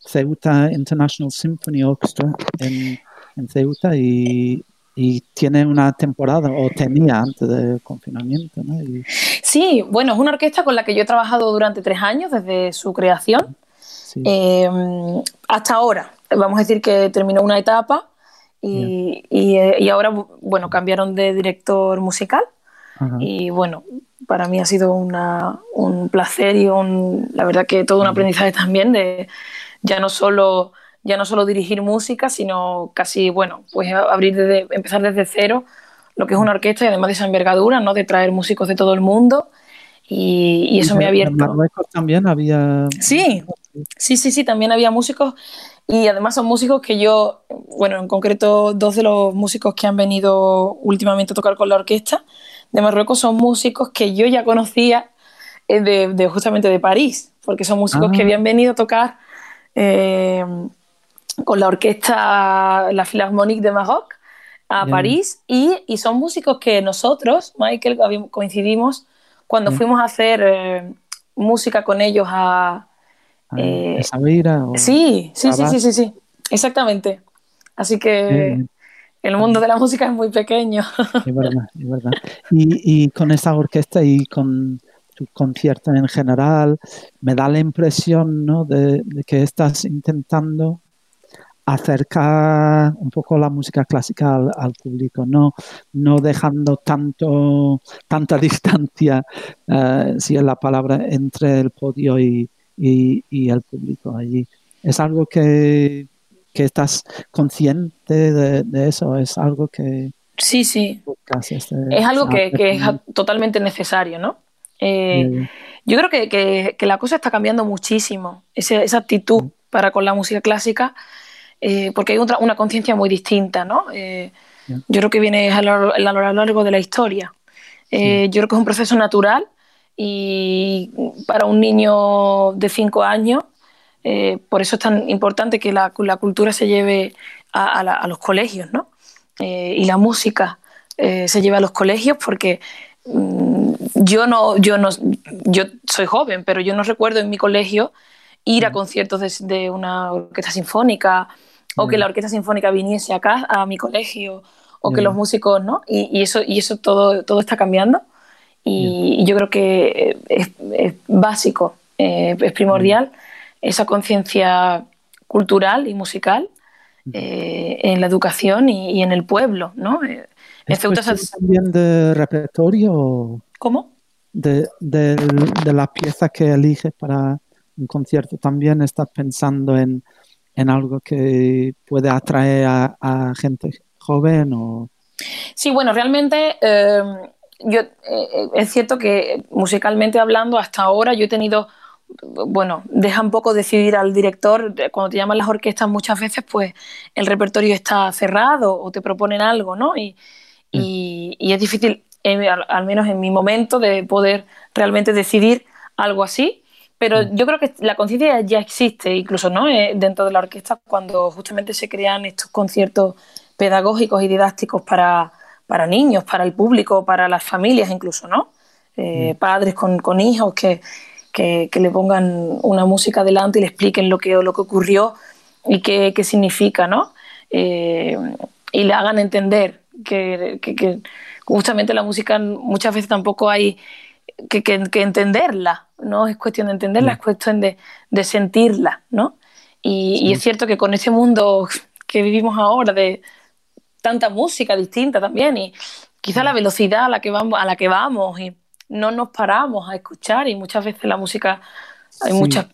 S2: Ceuta International Symphony Orchestra en, en Ceuta y, y tiene una temporada, o tenía antes del confinamiento, ¿no? Y-
S4: Sí, bueno, es una orquesta con la que yo he trabajado durante tres años desde su creación.
S2: sí.
S4: Eh, hasta ahora, vamos a decir que terminó una etapa y, y, eh, y ahora, bueno, cambiaron de director musical
S2: Ajá.
S4: y bueno, para mí ha sido una- un placer y un, la verdad que todo un aprendizaje también de ya no solo ya no solo dirigir música, sino casi, bueno, pues abrir desde, empezar desde cero lo que es una orquesta y además de esa envergadura, ¿no? De traer músicos de todo el mundo y, y eso me ha
S2: En
S4: abierto.
S2: Marruecos también había...
S4: Sí, sí, sí, sí, también había músicos y además son músicos que yo, bueno, en concreto dos de los músicos que han venido últimamente a tocar con la orquesta de Marruecos son músicos que yo ya conocía eh, de, de justamente de París, porque son músicos
S2: Ah.
S4: que habían venido a tocar eh, con la orquesta, la Philharmonique de Maroc a. París y, y son músicos que nosotros, Michael, coincidimos cuando
S2: Ya.
S4: fuimos a hacer eh, música con ellos a...
S2: Ah,
S4: eh,
S2: o
S4: Sí, sí, sí, sí, sí, sí. exactamente. Así que el mundo de la música es muy pequeño.
S2: Es verdad, es verdad. Y, y con esta orquesta y con tu concierto en general, me da la impresión ¿no? de, que estás intentando acercar un poco la música clásica al, público, no, no dejando tanto, tanta distancia, eh, si es la palabra, entre el podio y, el público allí. Es algo que, estás consciente de, eso, es algo que...
S4: Sí, sí. Este es algo que, que es totalmente necesario, ¿no? Eh, yo creo que, la cosa está cambiando muchísimo, esa, actitud para con la música clásica, eh, porque hay otra, una conciencia muy distinta, ¿no? Eh, yo creo que viene a lo, largo de la historia. Yo creo que es un proceso natural y para un niño de cinco años, por eso es tan importante que la, cultura se lleve a, los colegios, ¿no? y la música se lleve a los colegios porque Mm, yo no, yo no, yo soy joven, pero yo no recuerdo en mi colegio ir a mm. conciertos de, una orquesta sinfónica o que mm. la orquesta sinfónica viniese acá a mi colegio o que los músicos, ¿no? Y, eso, y eso todo, todo está cambiando y, yo creo que es, básico, eh, es primordial esa conciencia cultural y musical eh, en la educación y, y, en el pueblo, ¿no? Eh,
S2: ¿Es también de repertorio?
S4: ¿Cómo?
S2: De, de, la pieza que eliges para un concierto. ¿También estás pensando en, algo que puede atraer a, gente joven? O...
S4: Sí, bueno, realmente em, yo, eh, es cierto que musicalmente hablando, hasta ahora yo he tenido bueno, deja un poco decidir al director, cuando te llaman las orquestas muchas veces, pues el repertorio está cerrado o te proponen algo, ¿no? Y, y, es difícil, al, menos en mi momento, de poder realmente decidir algo así. Pero mm. yo creo que la conciencia ya existe, incluso ¿no? Eh, dentro de la orquesta, cuando justamente se crean estos conciertos pedagógicos y didácticos para, para niños, para el público, para las familias incluso, ¿no? Eh, mm. Padres con, con hijos que, que, le pongan una música delante y le expliquen lo que, lo que ocurrió y qué, qué significa, ¿no? Eh, y le hagan entender que, justamente la música muchas veces tampoco hay que, entenderla, no es cuestión de entenderla, es cuestión de, sentirla, ¿no? Y, es cierto que con ese mundo que vivimos ahora de tanta música distinta también y quizá la velocidad a la que vamos, a la que vamos y no nos paramos a escuchar y muchas veces la música hay muchas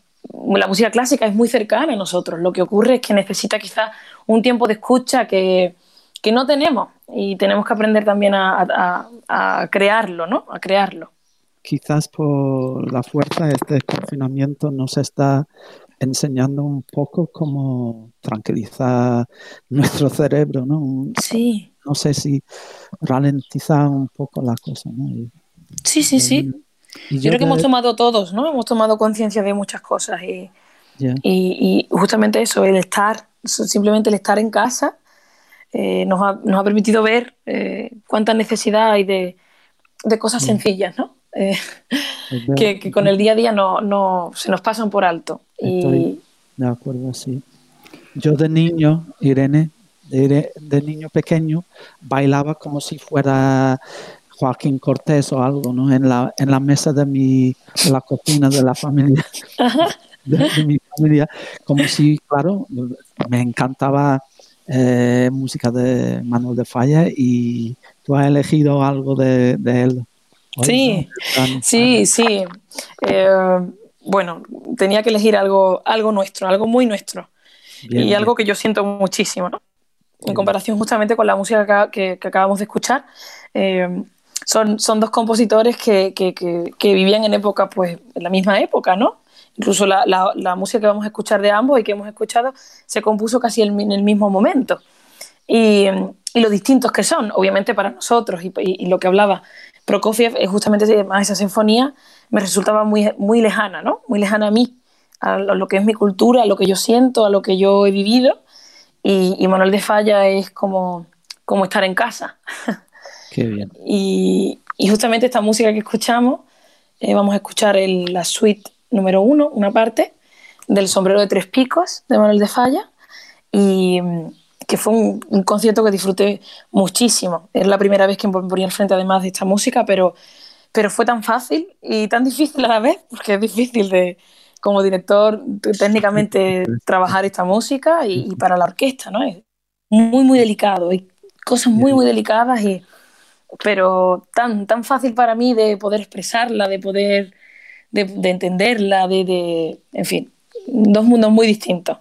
S4: la música clásica es muy cercana a nosotros. Lo que ocurre es que necesita quizá un tiempo de escucha que, que no tenemos y tenemos que aprender también a, crearlo, ¿no? A crearlo.
S2: Quizás por la fuerza de este confinamiento nos está enseñando un poco cómo tranquilizar nuestro cerebro, ¿no?
S4: Sí.
S2: No sé si ralentizar un poco la cosa, ¿no?
S4: sí, sí, sí. yo, creo que hemos tomado todos, ¿no? Hemos tomado conciencia de muchas cosas y, y, justamente eso, el estar, simplemente el estar en casa eh, nos, ha, nos, ha, permitido ver eh, cuánta necesidad hay de, de cosas mm. sencillas, ¿no? Eh, que, con el día a día no, no se nos pasan por alto.
S2: y... de acuerdo, sí. Yo de niño, Irene, de, de, niño pequeño, bailaba como si fuera Joaquín Cortés o algo, ¿no? En la, en la mesa de mi, de la cocina de la familia. de, mi familia, como si, claro, me encantaba eh, música de Manuel de Falla y tú has elegido algo de, él.
S4: Sí, sí, sí. Eh, bueno, tenía que elegir algo, algo nuestro, algo muy nuestro. y algo que yo siento muchísimo, ¿no? En comparación justamente con la música que, acabamos de escuchar. Eh, son, son dos compositores que, que, que, vivían en época, pues, en la misma época, ¿no? Incluso la, la, música que vamos a escuchar de ambos y que hemos escuchado se compuso casi en, el mismo momento. Y, y, lo distintos que son, obviamente para nosotros, y, y, lo que hablaba Prokofiev, es justamente además esa sinfonía me resultaba muy, muy lejana, ¿no? Muy lejana a mí, a lo que es mi cultura, a lo que yo siento, a lo que yo he vivido. Y, Manuel de Falla es como, como estar en casa.
S2: Qué bien.
S4: Y, justamente esta música que escuchamos, eh, vamos a escuchar el, la suite número uno, una parte del sombrero de tres picos de Manuel de Falla. y que fue un, concierto que disfruté muchísimo. Es la primera vez que me ponía al frente además de esta música, pero, pero fue tan fácil y tan difícil a la vez, porque es difícil de, como director técnicamente trabajar esta música y, para la orquesta, ¿no? Es muy, muy delicado. Hay cosas muy, muy delicadas, y, pero tan, tan fácil para mí de poder expresarla, de poder, de, entenderla, de, de, en fin, dos mundos muy distintos.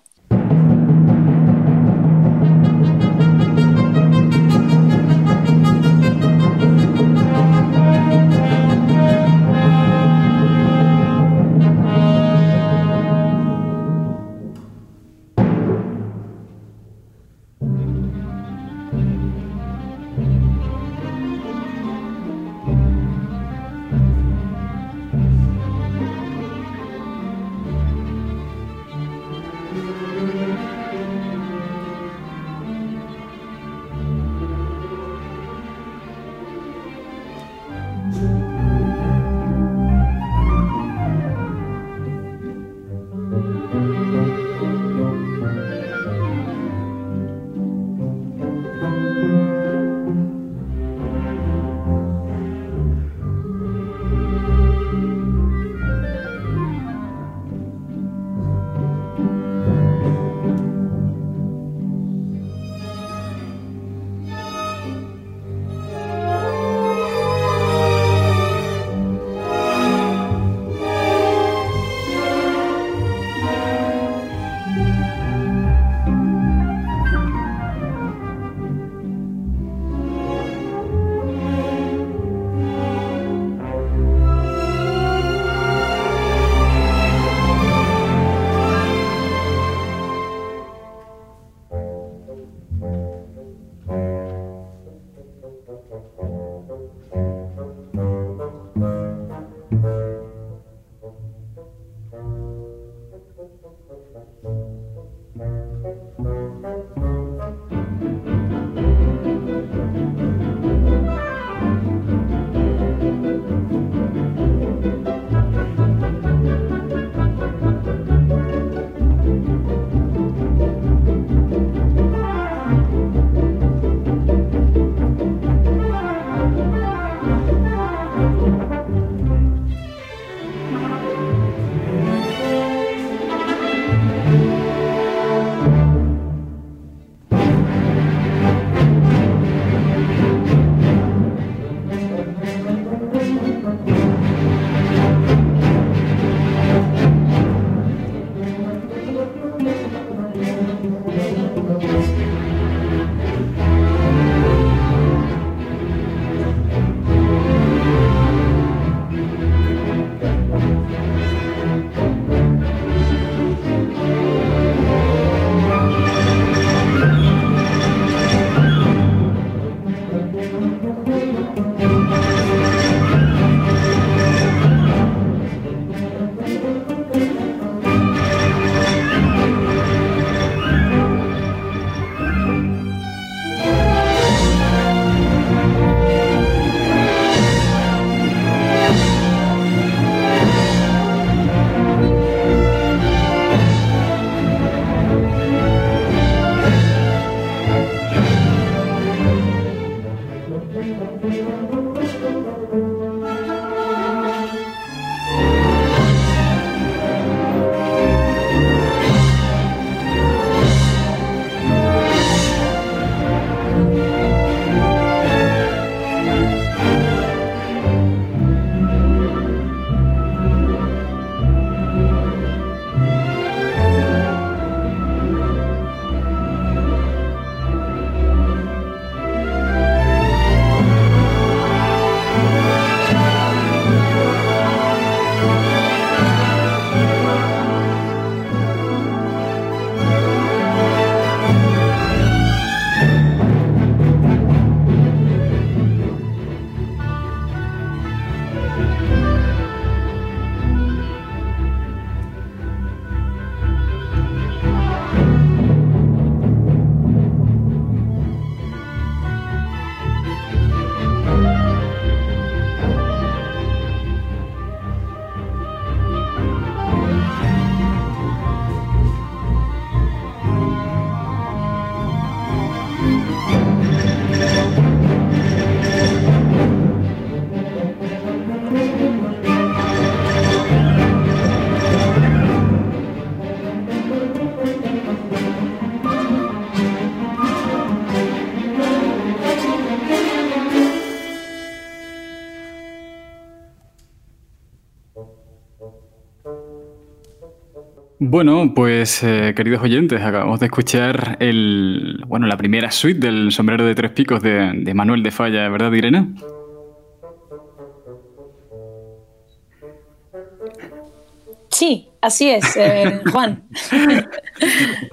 S3: Bueno, pues eh, queridos oyentes, acabamos de escuchar el, bueno, la primera suite del sombrero de tres picos de, de Manuel de Falla, ¿verdad, Irene?
S4: Sí, así es, eh, Juan.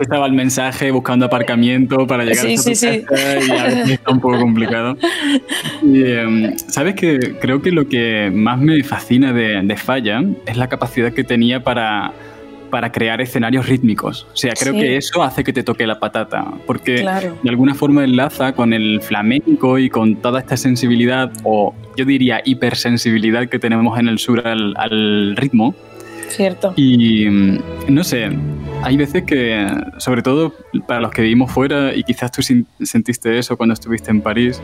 S3: Estaba el mensaje buscando aparcamiento para llegar a
S4: sí, sí.
S3: y a veces está un poco complicado. Y, em, Sabes que creo que lo que más me fascina de, de Falla es la capacidad que tenía para, para crear escenarios rítmicos. O sea, creo
S4: Sí.
S3: que eso hace que te toque la patata, porque
S4: Claro.
S3: de alguna forma enlaza con el flamenco y con toda esta sensibilidad, o yo diría hipersensibilidad que tenemos en el sur al, al ritmo.
S4: Cierto.
S3: Y mm, no sé, hay veces que, sobre todo para los que vivimos fuera, y quizás tú sentiste eso cuando estuviste en París,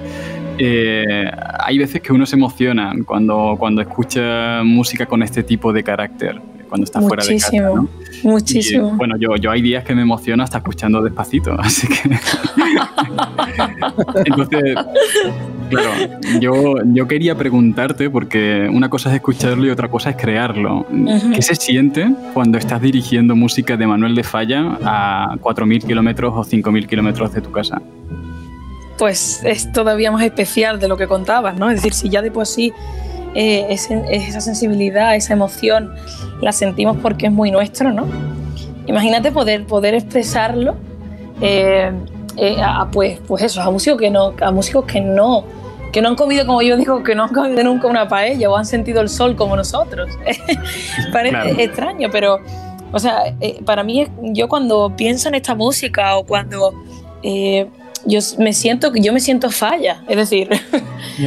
S3: eh, hay veces que uno se emociona cuando, cuando escucha música con este tipo de carácter, cuando está fuera de casa.
S4: Muchísimo,
S3: ¿no?
S4: muchísimo.
S3: Y, bueno, yo, yo hay días que me emociono hasta escuchando despacito, así que... Entonces, claro, yo, yo quería preguntarte, porque una cosa es escucharlo y otra cosa es crearlo. ¿Qué se siente cuando estás dirigiendo música de Manuel de Falla a 4.000 kilómetros o 5.000 kilómetros de tu casa?
S4: pues es todavía más especial de lo que contabas, ¿no? Es decir, si ya de por sí eh, ese- esa sensibilidad, esa emoción la sentimos porque es muy nuestro, ¿no? Imagínate poder, poder expresarlo eh, eh, a, pues, pues eso, a músicos que no, a músicos que no, que no han comido, como yo digo, que no han comido nunca una paella o han sentido el sol como nosotros. Parece
S3: Claro.
S4: extraño, pero, o sea, eh, para mí, yo cuando pienso en esta música o cuando eh, yo me siento, yo me siento falla, es decir,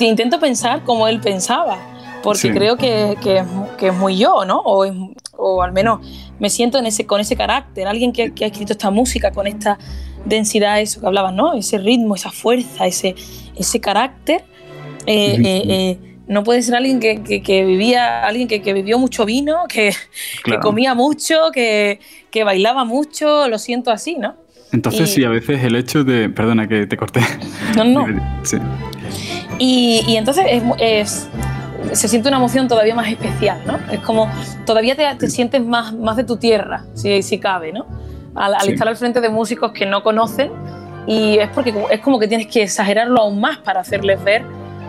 S4: intento pensar como él pensaba, porque
S3: Sí.
S4: creo que, que es, mu- que es muy yo, ¿no? O, es- o al menos me siento en ese, con ese carácter, alguien que, que ha escrito esta música con esta densidad, eso que hablabas, ¿no? Ese ritmo, esa fuerza, ese, ese carácter. eh, eh, eh, no puede ser alguien que, que- que vivía, alguien que, que bebió mucho vino, que,
S3: Claro.
S4: comía mucho, que, que bailaba mucho, lo siento así, ¿no?
S3: Entonces,
S4: y-
S3: sí, a veces el hecho de... Perdona que te corté.
S4: No, no.
S3: Sí.
S4: Y, y entonces es, es- se siente una emoción todavía más especial, ¿no? Es como todavía te, te sientes más, más de tu tierra, si, si cabe, ¿no? Al, al
S3: Sí.
S4: estar al frente de músicos que no conocen y es porque es como que tienes que exagerarlo aún más para hacerles ver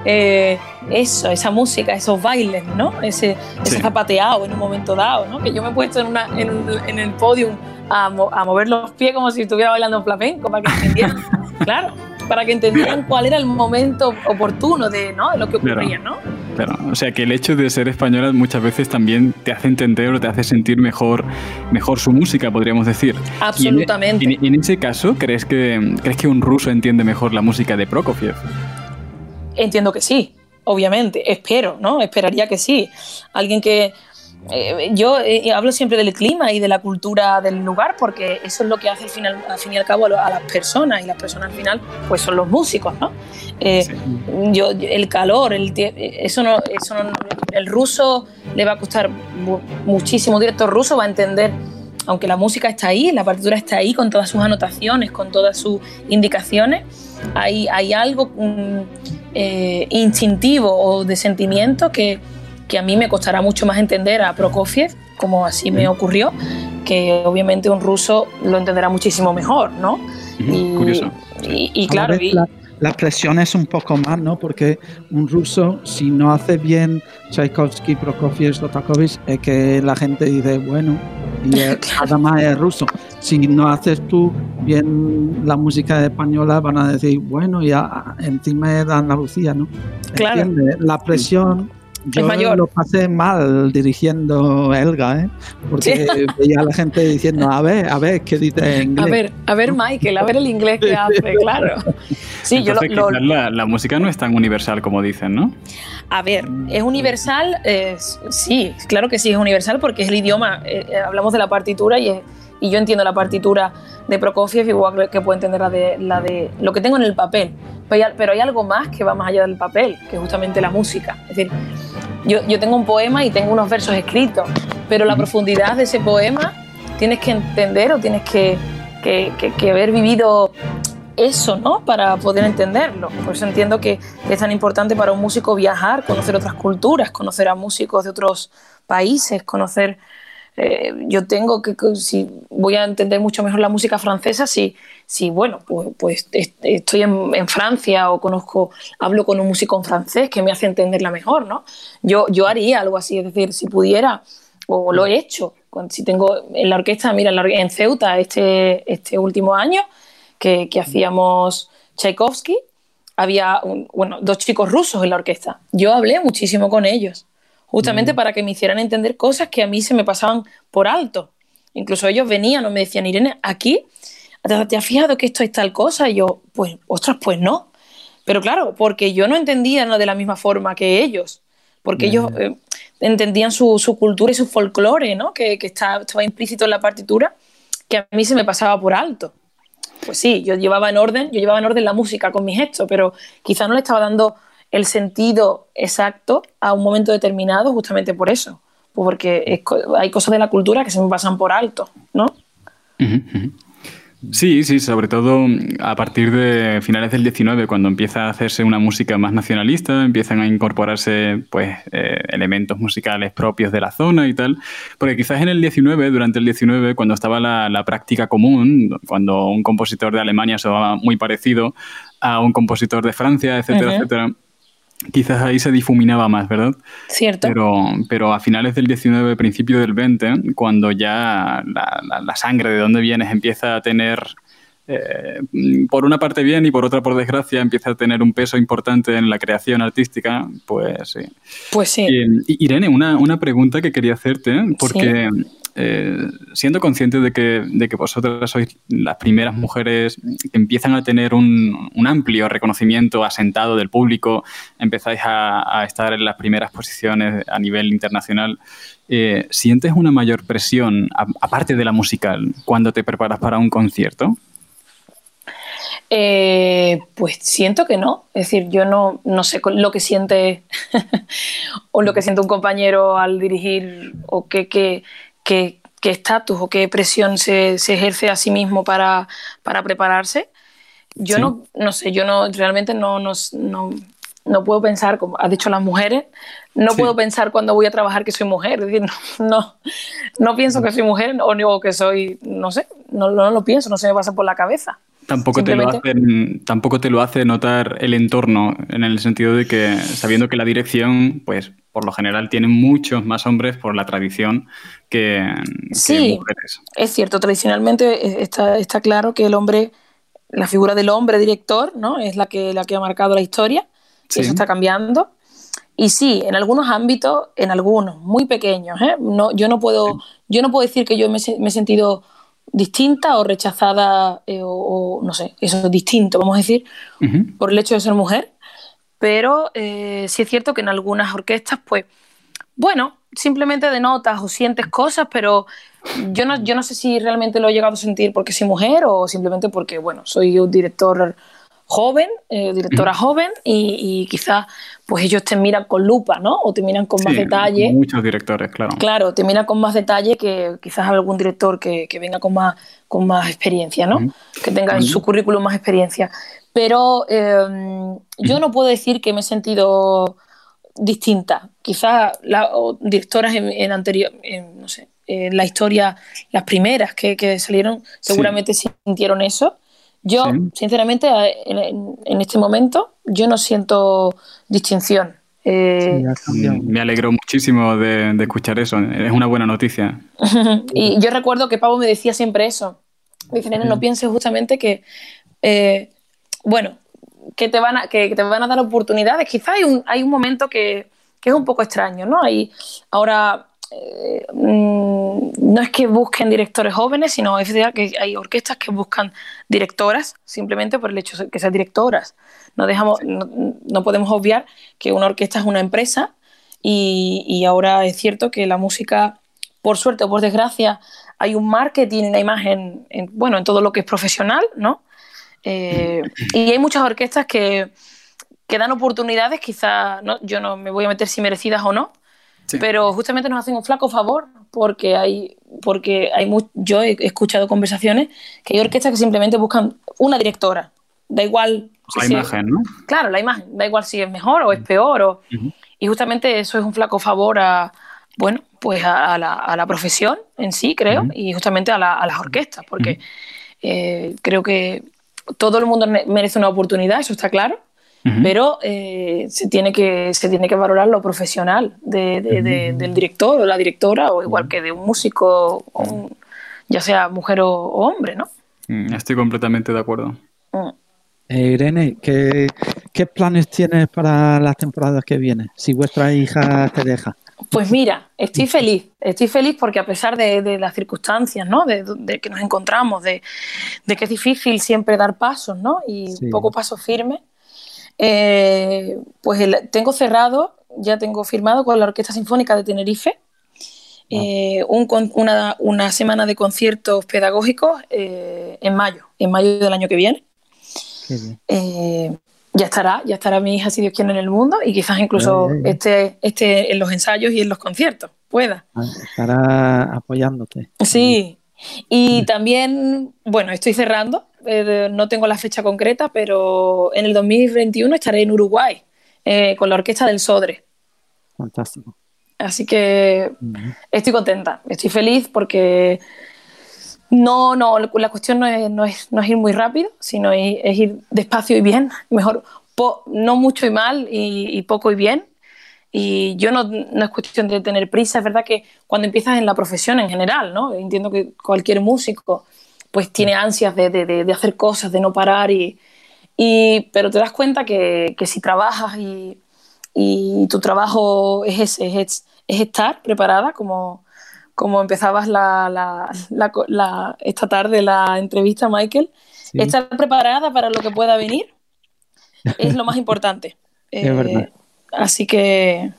S4: eh, eso, esa música, esos bailes, ¿no? Ese, ese
S3: Sí.
S4: zapateado en un momento dado, ¿no? Que yo me he puesto en, una, en, en el podium a, mo- a mover los pies como si estuviera bailando flamenco para que entendieran, claro, para que entendieran cuál era el momento oportuno de, ¿no? de lo que
S3: Claro.
S4: ocurría, ¿no?
S3: Claro, o sea que el hecho de ser española muchas veces también te hace entender o te hace sentir mejor, mejor su música, podríamos decir.
S4: Absolutamente.
S3: Y en, en- en ese caso, ¿crees que, ¿crees que un ruso entiende mejor la música de Prokofiev?
S4: Entiendo que sí, obviamente, espero, ¿no? Esperaría que sí. Alguien que... eh, yo eh, hablo siempre del clima y de la cultura del lugar porque eso es lo que hace al, final, al fin y al cabo a, lo- a las personas y las personas al final pues son los músicos, ¿no? Eh,
S3: Sí.
S4: yo, el calor, el, tie- eso no, eso no- el ruso le va a costar mu- muchísimo. Un director ruso va a entender, aunque la música está ahí, la partitura está ahí con todas sus anotaciones, con todas sus indicaciones, hay, hay algo mm, eh, instintivo o de sentimiento que, que a mí me costará mucho más entender a Prokofiev, como así me ocurrió, que obviamente un ruso lo entenderá muchísimo mejor, ¿no?
S3: Ujú, Curioso.
S4: y- y claro, y-
S2: la, la presión es un poco más, ¿no? Porque un ruso, si no hace bien Tchaikovsky, Prokofiev, Shostakovich, es que la gente dice, bueno, y eh, además es ruso. Si no haces tú bien la música española, van a decir, bueno, ya encima es de Andalucía, ¿no?
S4: Claro.
S2: ¿Entiendes? La presión. Yo
S4: mayor.
S2: lo pasé mal dirigiendo Elga, ¿eh? Porque veía a la gente diciendo, a ver, a ver, ¿qué dice en inglés?
S4: A ver, a ver, Michael, a ver el inglés que hace, claro. Sí, yo
S3: Entonces,
S4: lo, lo-
S3: quizás la, la música no es tan universal como dicen, ¿no?
S4: a ver, ¿es universal? Eh, sí, claro que sí, es universal porque es el idioma. eh, eh, hablamos de la partitura y, es- y yo entiendo la partitura de Prokofiev igual que puedo entender la de, la de lo que tengo en el papel. Pero hay, pero hay algo más que va más allá del papel, que es justamente la música. Es decir, yo, yo tengo un poema y tengo unos versos escritos, pero la profundidad de ese poema tienes que entender o tienes que, que- que- que haber vivido eso, ¿no? Para poder entenderlo. Por eso entiendo que es tan importante para un músico viajar, conocer otras culturas, conocer a músicos de otros países, conocer eh, yo tengo que, si voy a entender mucho mejor la música francesa, si, si bueno, pues, pues estoy en, Francia o conozco, hablo con un músico en francés que me hace entenderla mejor, ¿no? Yo, yo haría algo así, es decir, si pudiera, o lo he hecho, si tengo en la orquesta, mira, en Ceuta este, este último año, que, que hacíamos Tchaikovsky, había bueno, dos chicos rusos en la orquesta. Yo hablé muchísimo con ellos, justamente mm. para que me hicieran entender cosas que a mí se me pasaban por alto. Incluso ellos venían o me decían, Irene, aquí, ¿te has fijado que esto es tal cosa? Y yo, pues, ostras, pues no. Pero claro, porque yo no entendía de la misma forma que ellos, porque ellos eh, entendían su, cultura y su folclore, ¿no? que, que estaba implícito en la partitura, que a mí se me pasaba por alto pues sí, yo llevaba en orden, yo llevaba en orden la música con mi gesto, pero quizá no le estaba dando el sentido exacto a un momento determinado justamente por eso, porque hay cosas de la cultura que se me pasan por alto, ¿no?
S3: Sí, sí, sobre todo a partir de finales del 19, cuando empieza a hacerse una música más nacionalista, empiezan a incorporarse pues eh, elementos musicales propios de la zona y tal, porque quizás en el 19, durante el 19, cuando estaba la, práctica común, cuando un compositor de Alemania sonaba muy parecido a un compositor de Francia, etcétera, etcétera, quizás ahí se difuminaba más, ¿verdad?
S4: Cierto.
S3: Pero, pero a finales del 19, principio del 20, cuando ya la, sangre de dónde vienes empieza a tener, eh, por una parte bien y por otra por desgracia, empieza a tener un peso importante en la creación artística, pues sí.
S4: Pues sí.
S3: Irene, una, una, pregunta que quería hacerte, porque... Eh, siendo consciente de que, de que vosotras sois las primeras mujeres que empiezan a tener un, amplio reconocimiento asentado del público, empezáis a, estar en las primeras posiciones a nivel internacional, eh, ¿sientes una mayor presión, aparte de la musical, cuando te preparas para un concierto?
S4: Eh, pues siento que no. Es decir, yo no, no sé lo que siente o lo que siente un compañero al dirigir o qué, qué, qué estatus o qué presión se, ejerce a sí mismo para, prepararse. Yo no, no sé, yo no realmente no, no, no, puedo pensar, como has dicho las mujeres, no puedo pensar cuando voy a trabajar que soy mujer. Es decir, no, no, pienso que soy mujer o, o que soy, no sé, no, no, lo pienso, no se me pasa por la cabeza.
S3: Tampoco te, lo tampoco te lo hace notar el entorno, en el sentido de que, sabiendo que la dirección, pues por lo general tienen muchos más hombres por la tradición que,
S4: sí, mujeres. Es cierto, tradicionalmente está, está claro que el hombre, la figura del hombre director, ¿no? Es la que, la que ha marcado la historia. Eso está cambiando. Y sí, en algunos ámbitos, en algunos, muy pequeños, ¿eh? no, yo, no puedo, yo no puedo decir que yo me, me he sentido distinta o rechazada eh, o, no sé, eso es distinto, vamos a decir, por el hecho de ser mujer. Pero eh, sí es cierto que en algunas orquestas, pues, bueno, simplemente denotas o sientes cosas, pero yo no, yo no sé si realmente lo he llegado a sentir porque soy mujer o simplemente porque, bueno, soy un director joven, eh, directora joven, y, quizás pues ellos te miran con lupa, ¿no? O te miran con más detalle.
S3: Muchos directores, claro.
S4: Claro, te miran con más detalle que quizás algún director que, venga con más, con más experiencia, ¿no? Que tenga en su currículum más experiencia. Pero em, yo no puedo decir que me he sentido distinta. Quizás las directoras en, anterior, no sé, en la historia, las primeras que, que salieron, seguramente sintieron eso. Yo, sinceramente, en, este momento, yo no siento distinción.
S3: Eh, me alegro muchísimo de, escuchar eso. Es una buena noticia.
S4: y yo recuerdo que Pablo me decía siempre eso. Me dice, no pienses justamente que, eh, bueno, que te, van a, que, te van a dar oportunidades. Quizá hay un, hay un momento que, que es un poco extraño, ¿no? Hay, ahora eh, mm, no es que busquen directores jóvenes, sino es verdad que hay orquestas que buscan directoras simplemente por el hecho de que sean directoras. No, dejamos, no, podemos obviar que una orquesta es una empresa y, ahora es cierto que la música, por suerte o por desgracia, hay un marketing, una imagen, en, bueno, en todo lo que es profesional, ¿no? Eh, y hay muchas orquestas que, que dan oportunidades, quizás, ¿no? yo no me voy a meter si merecidas o no, pero justamente nos hacen un flaco favor porque hay, porque hay yo he escuchado conversaciones que hay orquestas que simplemente buscan una directora. Da igual.
S3: la imagen, ¿no?
S4: Claro, la imagen. Da igual si es mejor o es peor. O, Y justamente eso es un flaco favor a, bueno, pues a, la, profesión en sí, creo, y justamente a, las orquestas, porque eh, creo que todo el mundo merece una oportunidad, eso está claro, pero eh, se, tiene que, se tiene que valorar lo profesional del director o la directora, o igual que de un músico, ya sea mujer o, hombre, ¿no?
S3: Mm, estoy completamente de acuerdo. Mm.
S2: Eh, Irene, ¿qué, planes tienes para la temporada que viene? Si vuestra hija te deja.
S4: Pues mira, estoy feliz, estoy feliz porque a pesar de, las circunstancias, ¿no? De, que nos encontramos, de, que es difícil siempre dar pasos, ¿no? Y un poco pasos firmes, eh, pues tengo cerrado, ya tengo firmado con la Orquesta Sinfónica de Tenerife ah. eh, una, semana de conciertos pedagógicos en mayo, en mayo del año que viene. Eh, ya estará, ya estará mi hija, si Dios quiere, en el mundo y quizás incluso esté, en los ensayos y en los conciertos, pueda.
S2: Ah, estará apoyándote.
S4: Sí, y también, bueno, estoy cerrando, eh, no tengo la fecha concreta, pero en el 2021 estaré en Uruguay eh, con la Orquesta del Sodre.
S2: Fantástico.
S4: Así que estoy contenta, estoy feliz porque no, no, la cuestión no es, no es, no es ir muy rápido, sino es, ir despacio y bien, mejor no mucho y mal y, poco y bien. Y yo no, no, es cuestión de tener prisa, es verdad que cuando empiezas en la profesión en general, ¿no? Entiendo que cualquier músico pues tiene ansias de, de, de hacer cosas, de no parar, y, y, pero te das cuenta que, que si trabajas y, y, tu trabajo es ese, es, es estar preparada como, como empezabas la, esta tarde la entrevista, Michael, estar preparada para lo que pueda venir es lo más importante.
S2: Eh,
S4: así que,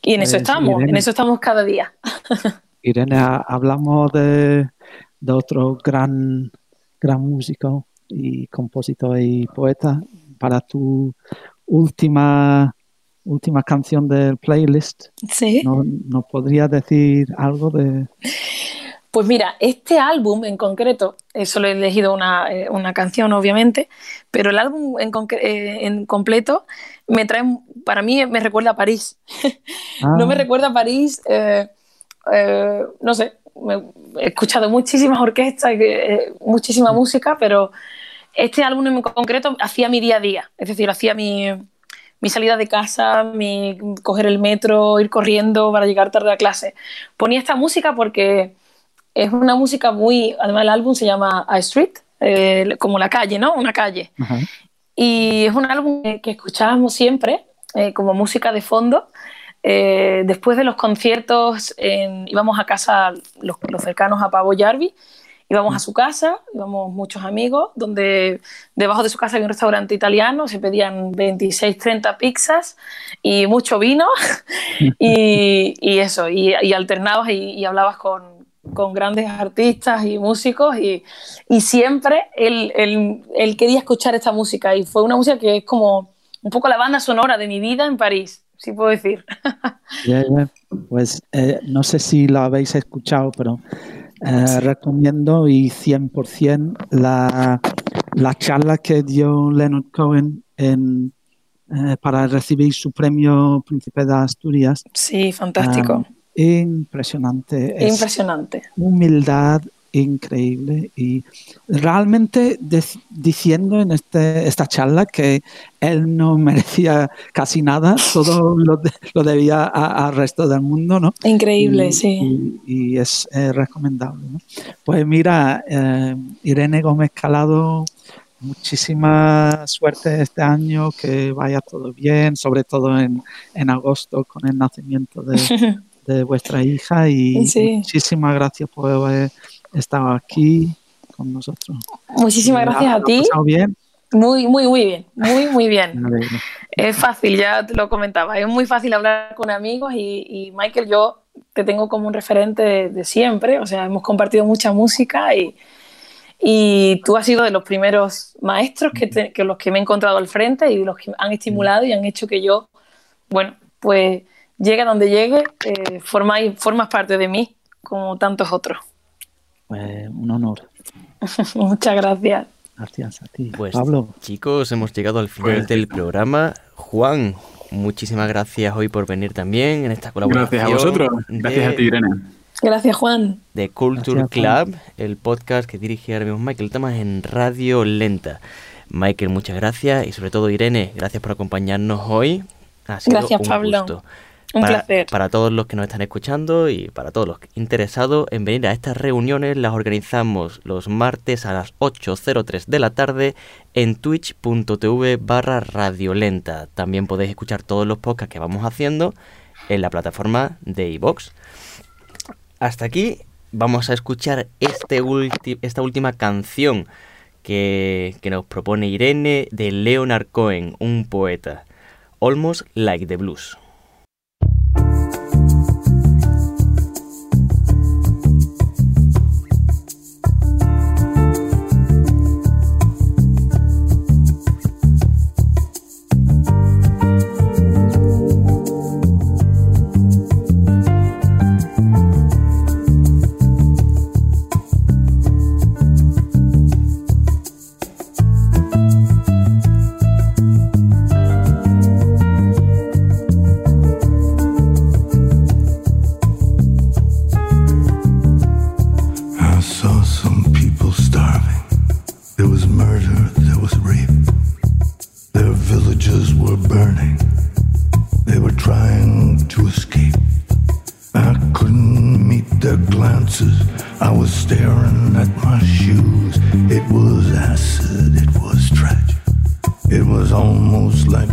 S4: y en eso pues, estamos, en eso estamos cada día.
S2: Irene, hablamos de, de otro gran, gran músico y compositor y poeta. Para tu última última canción del playlist.
S4: Sí.
S2: ¿No, podría decir algo de...?
S4: Pues mira, este álbum en concreto, eh, solo he elegido eh, una, canción obviamente, pero el álbum en, eh, en, completo me trae, para mí me recuerda a París. no me ah. recuerda a París, no sé, he escuchado muchísimas orquestas, muchísima música, pero este álbum en concreto hacía mi día a día, es decir, hacía mi, mi salida de casa, mi coger el metro, ir corriendo para llegar tarde a clase. Ponía esta música porque es una música muy, además el álbum se llama A Street, eh, como la calle, ¿no? Una calle. Y es un álbum que, escuchábamos siempre eh, como música de fondo. Eh, después de los conciertos íbamos a casa los, los cercanos a Pavo Jarvi íbamos a su casa, íbamos muchos amigos, donde debajo de su casa había un restaurante italiano, se pedían 26, 30 pizzas y mucho vino. Y, eso, y, alternabas y, hablabas con, con, grandes artistas y músicos y, siempre él, él, quería escuchar esta música y fue una música que es como un poco la banda sonora de mi vida en París, si puedo decir.
S2: Pues eh, no sé si lo habéis escuchado, pero eh, recomiendo y 100% la, la charla que dio Leonard Cohen en, eh, para recibir su premio Príncipe de Asturias.
S4: Sí, fantástico.
S2: Eh, impresionante.
S4: Impresionante.
S2: Humildad, increíble y realmente diciendo en este, esta charla que él no merecía casi nada, todo lo, lo debía al resto del mundo, ¿no?
S4: Increíble, sí.
S2: Y, es recomendable. ¿no? Pues mira, eh, Irene Gómez Calado, muchísima suerte este año, que vaya todo bien, sobre todo en, en agosto con el nacimiento de, de vuestra hija y muchísimas gracias por haber estaba aquí con nosotros.
S4: Muchísimas gracias a ti.
S2: bien?
S4: Muy, muy, muy bien, muy, muy bien. es fácil, ya te lo comentaba, es muy fácil hablar con amigos y, Michael, yo te tengo como un referente de, siempre, o sea, hemos compartido mucha música y, y tú has sido de los primeros maestros que, que, los que me he encontrado al frente y los que han estimulado y han hecho que yo, bueno, pues llegue a donde llegue, eh, formas parte de mí como tantos otros.
S2: Pues un honor.
S4: Muchas gracias.
S2: Gracias a ti.
S1: Pues, Pablo. Chicos, hemos llegado al final pues del programa. Juan, muchísimas gracias hoy por venir también en esta colaboración.
S3: Gracias a vosotros. Gracias a ti, Irene.
S4: Gracias, Juan.
S1: De Culture Club, el podcast que dirige ahora mismo Michael Tamas en Radio Lenta. Michael, muchas gracias y sobre todo Irene, gracias por acompañarnos hoy. Ha sido
S4: Gracias,
S1: un
S4: Pablo.
S1: gusto.
S4: Un
S1: para,
S4: placer.
S1: Para todos los que nos están escuchando y para todos los interesados en venir a estas reuniones, las organizamos los martes a las 8.03 de la tarde en twitch.tv barra radiolenta. También podéis escuchar todos los podcasts que vamos haciendo en la plataforma de iVox. Hasta aquí vamos a escuchar este esta última canción que, que nos propone Irene de Leonard Cohen, un poeta. Almost like the blues.
S5: My shoes. It was acid, it was tragic. It was almost like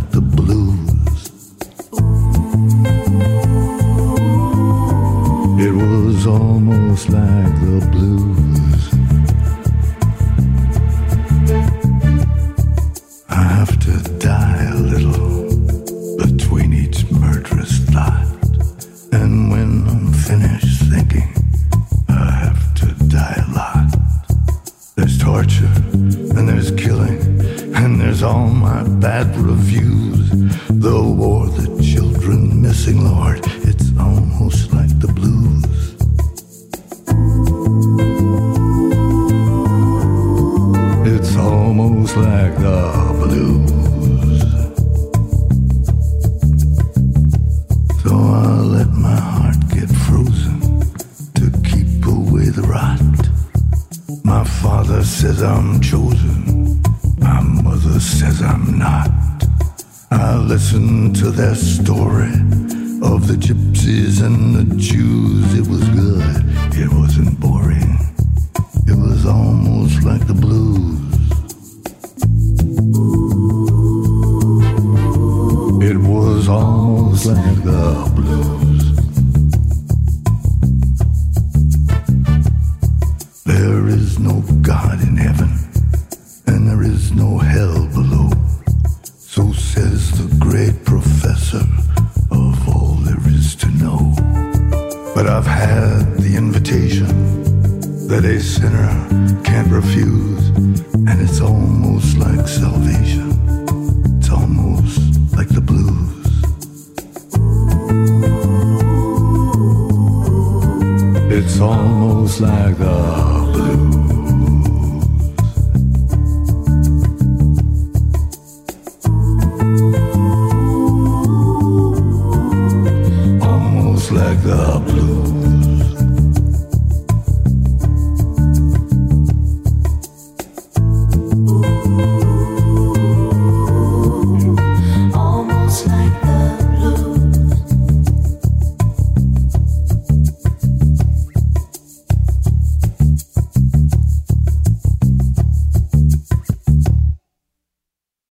S5: bad review.